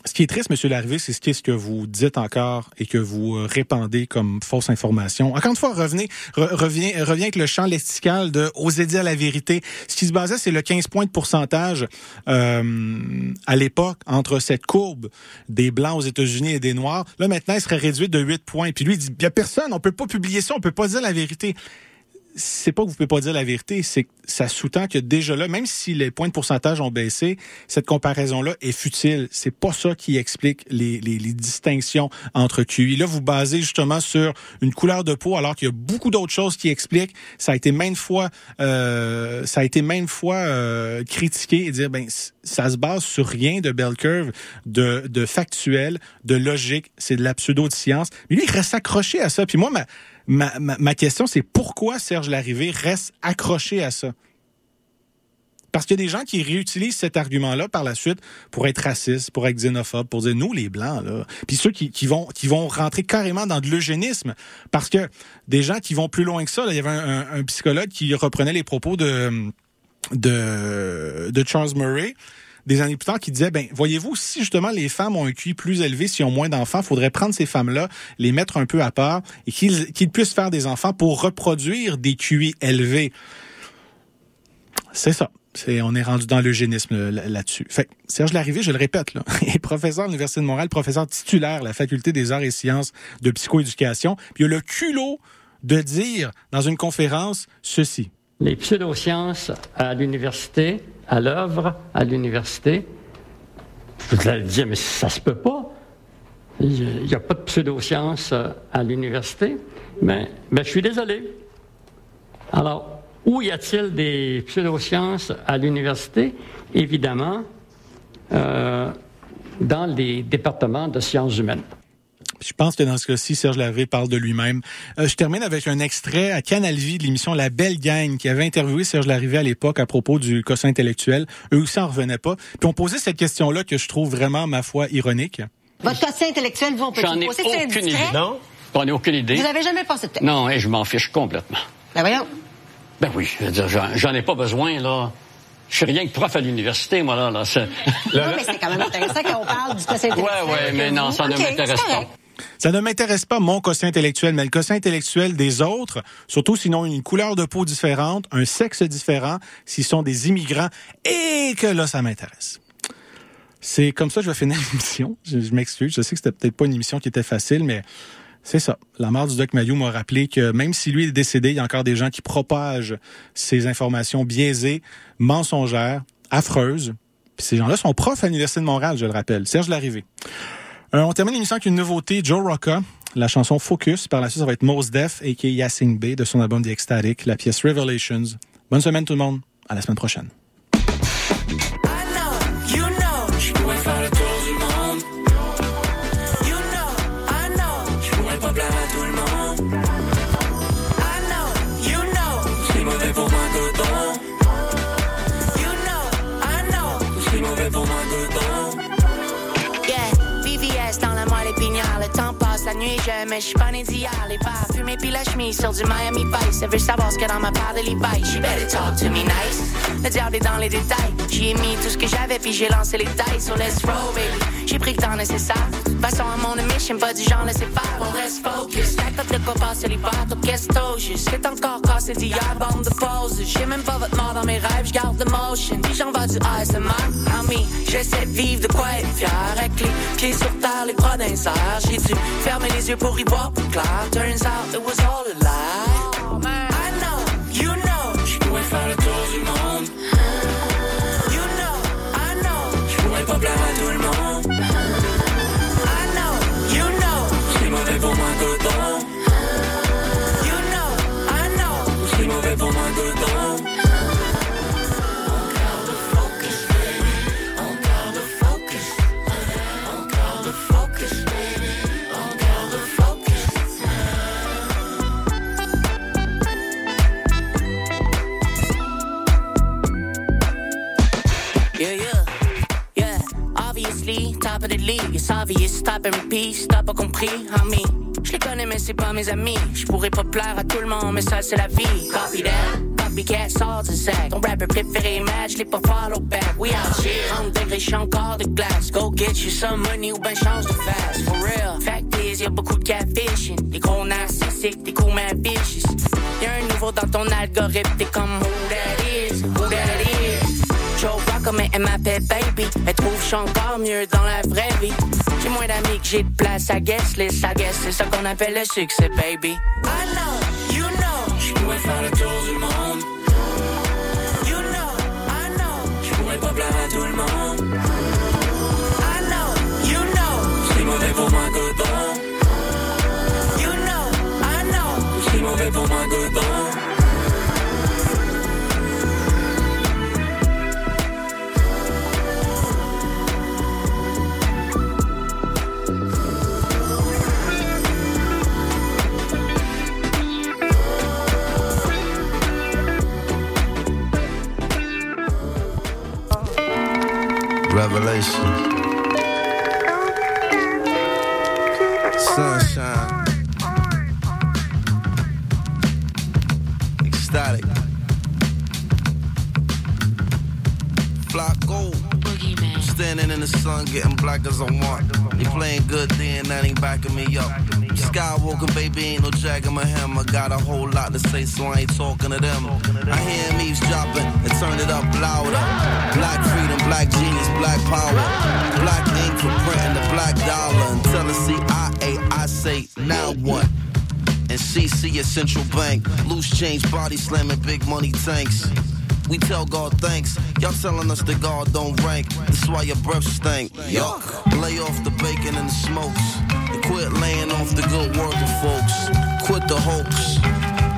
Ce qui est triste, Monsieur Larrivée, c'est ce que vous dites encore et que vous euh, répandez comme fausse information. Encore une fois, revenez, reviens, reviens avec le champ lexical de oser dire la vérité. Ce qui se basait, c'est le 15 points de pourcentage euh, à l'époque entre cette courbe des blancs aux États-Unis et des noirs. Là, maintenant, il serait réduit de 8 points. Puis lui, il dit, il y a personne, on peut pas publier ça, on peut pas dire la vérité c'est pas que vous pouvez pas dire la vérité, c'est que ça sous-tend que déjà là, même si les points de pourcentage ont baissé, cette comparaison-là est futile. C'est pas ça qui explique les, distinctions entre QI. Là, vous basez justement sur une couleur de peau, alors qu'il y a beaucoup d'autres choses qui expliquent. Ça a été maintes fois, euh, ça a été maintes fois euh, critiqué et dire ben ça se base sur rien de bell curve, de, de factuel, de logique. C'est de la pseudo-science. Mais lui, il reste accroché à ça. Puis moi, ma Ma, ma, question, c'est pourquoi Serge Larrivé reste accroché à ça? Parce qu'il y a des gens qui réutilisent cet argument-là par la suite pour être racistes, pour être xénophobes, pour dire nous les blancs là. Puis ceux qui, qui vont qui vont rentrer carrément dans de l'eugénisme, parce que des gens qui vont plus loin que ça. Là, il y avait un, psychologue qui reprenait les propos de, de Charles Murray des années plus tard qui disait, ben, voyez-vous, si justement les femmes ont un QI plus élevé, si ont moins d'enfants, faudrait prendre ces femmes-là, les mettre un peu à part et qu'ils puissent faire des enfants pour reproduire des QI élevés. C'est ça. On est rendu dans l'eugénisme là-dessus. Fait Serge Larrivé, je le répète, là, est professeur à l'Université de Montréal, professeur titulaire à la Faculté des arts et sciences de psychoéducation. Puis il a le culot de dire dans une conférence ceci. Les pseudosciences à l'université à l'œuvre à l'université. Vous allez dire, mais ça se peut pas. Il n'y a pas de pseudosciences euh, à l'université. Mais, mais je suis désolé. Alors, où y a-t-il des pseudosciences à l'université? Évidemment, euh, dans les départements de sciences humaines. Je pense que dans ce cas-ci, Serge Lavé parle de lui-même. Euh, je termine avec un extrait à Canal Vie de l'émission La Belle Gang qui avait interviewé Serge Larrivé à l'époque à propos du quotient intellectuel. Eux aussi en revenaient pas. Puis on posait cette question-là que je trouve vraiment, ma foi, ironique. Votre quotient intellectuel, vous, on peut J'en ai aucune idée. Non? J'en ai aucune idée. Vous n'avez jamais pensé de tête? Non, et je m'en fiche complètement. Ben voyons. Ben oui, je veux dire, j'en ai pas besoin, là. Je suis rien que prof à l'université, moi, là. là non, mais c'est quand même intéressant quand on parle du quotient intellectuel. Ouais, ouais, mais non, ça ne m'intéresse pas. Ça ne m'intéresse pas mon quotient intellectuel, mais le quotient intellectuel des autres, surtout s'ils ont une couleur de peau différente, un sexe différent, s'ils sont des immigrants, et que là, ça m'intéresse. C'est comme ça que je vais finir l'émission. Je, m'excuse. Je sais que c'était peut-être pas une émission qui était facile, mais c'est ça. La mort du Doc Mayou m'a rappelé que même si lui est décédé, il y a encore des gens qui propagent ces informations biaisées, mensongères, affreuses. Puis ces gens-là sont profs à l'Université de Montréal, je le rappelle. Serge Larrivé. Euh, on termine l'émission avec une nouveauté, Joe Rocca, la chanson Focus. Par la suite, ça va être Mos Def et Yassing B de son album The Ecstatic, la pièce Revelations. Bonne semaine tout le monde. À la semaine prochaine. La nuit, je mais je suis pas né d'y aller pas fumer puis la chemise sur du Miami Vice. Elle veut savoir ce a dans ma part de Levi. She better talk to me nice. Le diable est dans les détails. J'y ai mis tout ce que j'avais puis j'ai lancé les tailles. So let's roll, baby. J'ai pris le temps nécessaire. Façon à mon mission, pas du genre laisser faire. On reste focus. La cote de passer les pattes au questo. Juste? C'est encore cassé d'hier, bande de pause. J'ai même pas votre mort dans mes rêves, j'garde le motion. Puis j'envoie du ASMR. Ami, j'essaie de vivre de quoi être fier. Avec les pieds sur terre, les bras d'un J'ai dû faire Fermez les yeux pour y voir plus clair. Turns out it was all a lie. Know, repeat, t'as pas compris, homie. Je les connais, mais c'est pas mes amis. Je pourrais pas plaire à tout le monde, mais ça, c'est la vie. Copy that copycat sort du sac. Ton rapper préféré match, les pas follow back. We out here, on degré, j'suis encore de glace. Go get you some money ou ben change de face. For real, fact is, y'a beaucoup de catfishing. Des gros narcissiques, des cool man bitches. Y'a un niveau dans ton algorithme, t'es comme who that is? Rockman elle m'appelle baby. Elle trouve j'suis encore mieux dans la vraie vie. J'ai moins d'amis que j'ai de place à guest list. I guess c'est ça qu'on appelle le succès, baby. I know, you know, j'pourrais faire le tour du monde. You know, I know, j'pourrais pas plaire à tout le monde. I know, you know, c'est mauvais pour moi, good bon. You know, I know, c'est mauvais pour moi, good Revelation. Sunshine. Ecstatic. Flock gold. Standing in the sun, getting black as I want. They playing good, then that ain't backing me up. Skywalker, baby, ain't no jagging my hem. I got a whole lot to say, so I ain't talking to them. I hear him eavesdropping and turn it up louder. Black freedom, black genius, black power. Black ink for printing the black dollar. Until the CIA, I say, now what? And CC at Central Bank. Loose change, body slamming, big money tanks. We tell God thanks. Y'all telling us that God don't rank. That's why your breath stink. Yuck. Lay off the bacon and the smokes. Quit laying off the good working folks. Quit the hoax.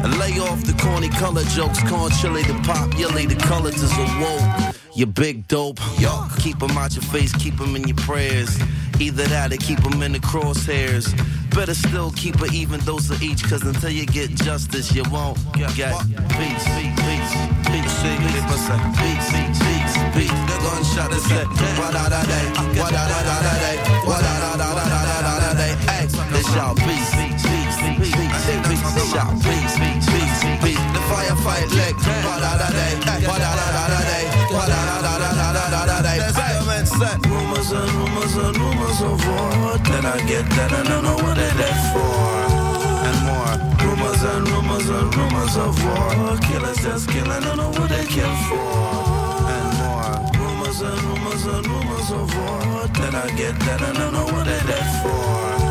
And lay off the corny color jokes. Corn chili the pop, yelly the colors is awoke. You big dope. Yuck. Keep them out your face, keep them in your prayers. Either that or keep them in the crosshairs. Better still keep an even dose of each, cause until you get justice, you won't get peace. Peace, peace, peace, peace, peace, peace, peace, peace. The gunshot is set. What da da day, what da da da da day, what da da da da shout peace, shout peace, peace, peace. The firefight leg, what da da day, what da da da da day, what da da da da da da da day. Rumors and rumors and rumors of war. Then I get that and I don't know what they're there for. And more rumors and rumors and rumors of war. Killers just killing, I don't know what they kill for. And more rumors and rumors and rumors of war. Then I get that and I know what they're there for.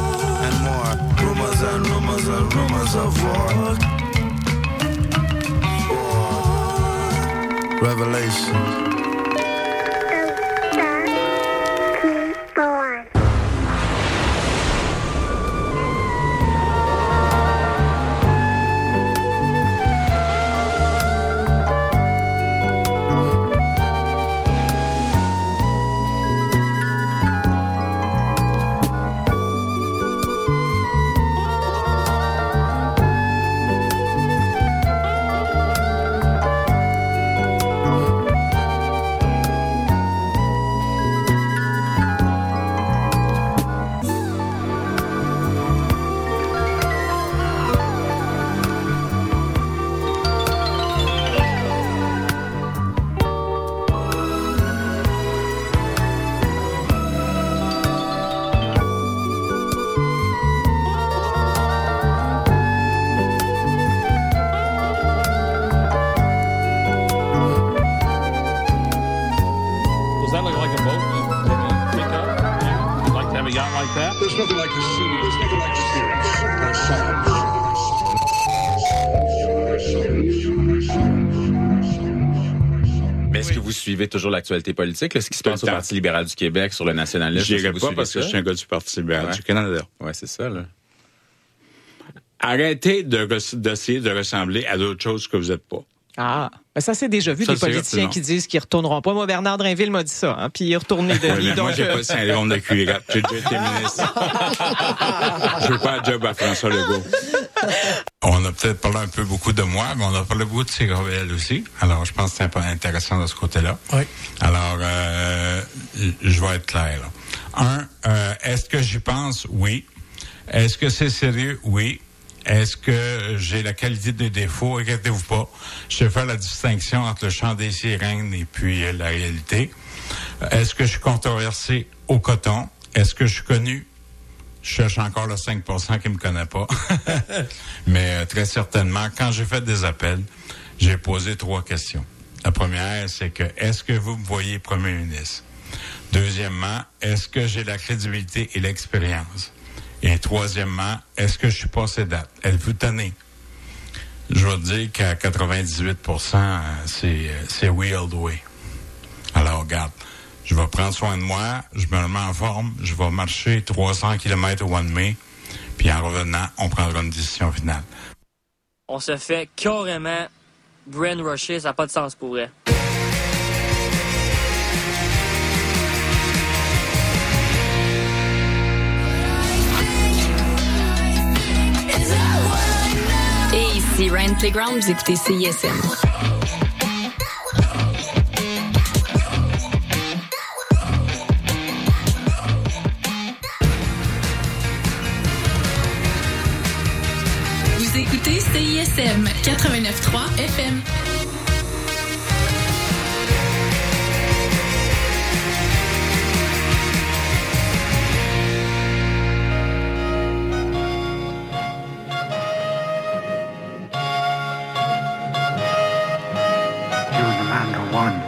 More rumors and rumors and rumors of war. Revelation. Suivez toujours l'actualité politique, là, ce qui se passe au. Parti libéral du Québec, sur le nationalisme? Vous pas parce que je suis un gars du Parti libéral Ouais. du Canada. Ouais, c'est ça, là. Arrêtez d'essayer de ressembler à d'autres choses que vous n'êtes pas. Ah, ben ça c'est déjà vu Ça, des politiciens qui disent qu'ils retourneront pas. Moi, Bernard Drinville m'a dit ça, hein, puis il est retourné de lui. mais moi, donc, j'ai euh, pas le syndrome de. J'ai déjà été ministre. Je veux pas un job à François Legault. On a peut-être parlé un peu beaucoup de moi, mais on a parlé beaucoup de Ségravel aussi. Alors, je pense que c'est un peu intéressant de ce côté-là. Oui. Alors, euh, je vais être clair. là. Un, euh, est-ce que j'y pense? Oui. Est-ce que c'est sérieux? Oui. Est-ce que j'ai la qualité des défauts? Inquiétez-vous pas. Je vais faire la distinction entre le chant des sirènes et puis euh, la réalité. Est-ce que je suis controversé au coton? Est-ce que je suis connu? Je cherche encore le 5% qui me connaît pas. Mais euh, très certainement, quand j'ai fait des appels, j'ai posé trois questions. La première, c'est que est-ce que vous me voyez premier ministre? Deuxièmement, est-ce que j'ai la crédibilité et l'expérience? Et troisièmement, est-ce que je suis passé date? Elle vous tenez. Je veux dire qu'à 98 c'est, c'est all the way. Alors, regarde, je vais prendre soin de moi, je me remets en forme, je vais marcher 300 km au mois de mai, puis en revenant, on prendra une décision finale. On se fait carrément brain rusher, ça n'a pas de sens pour vrai. Et ici Ryan Playground, vous écoutez CISM. CISM 89.3 FM. One.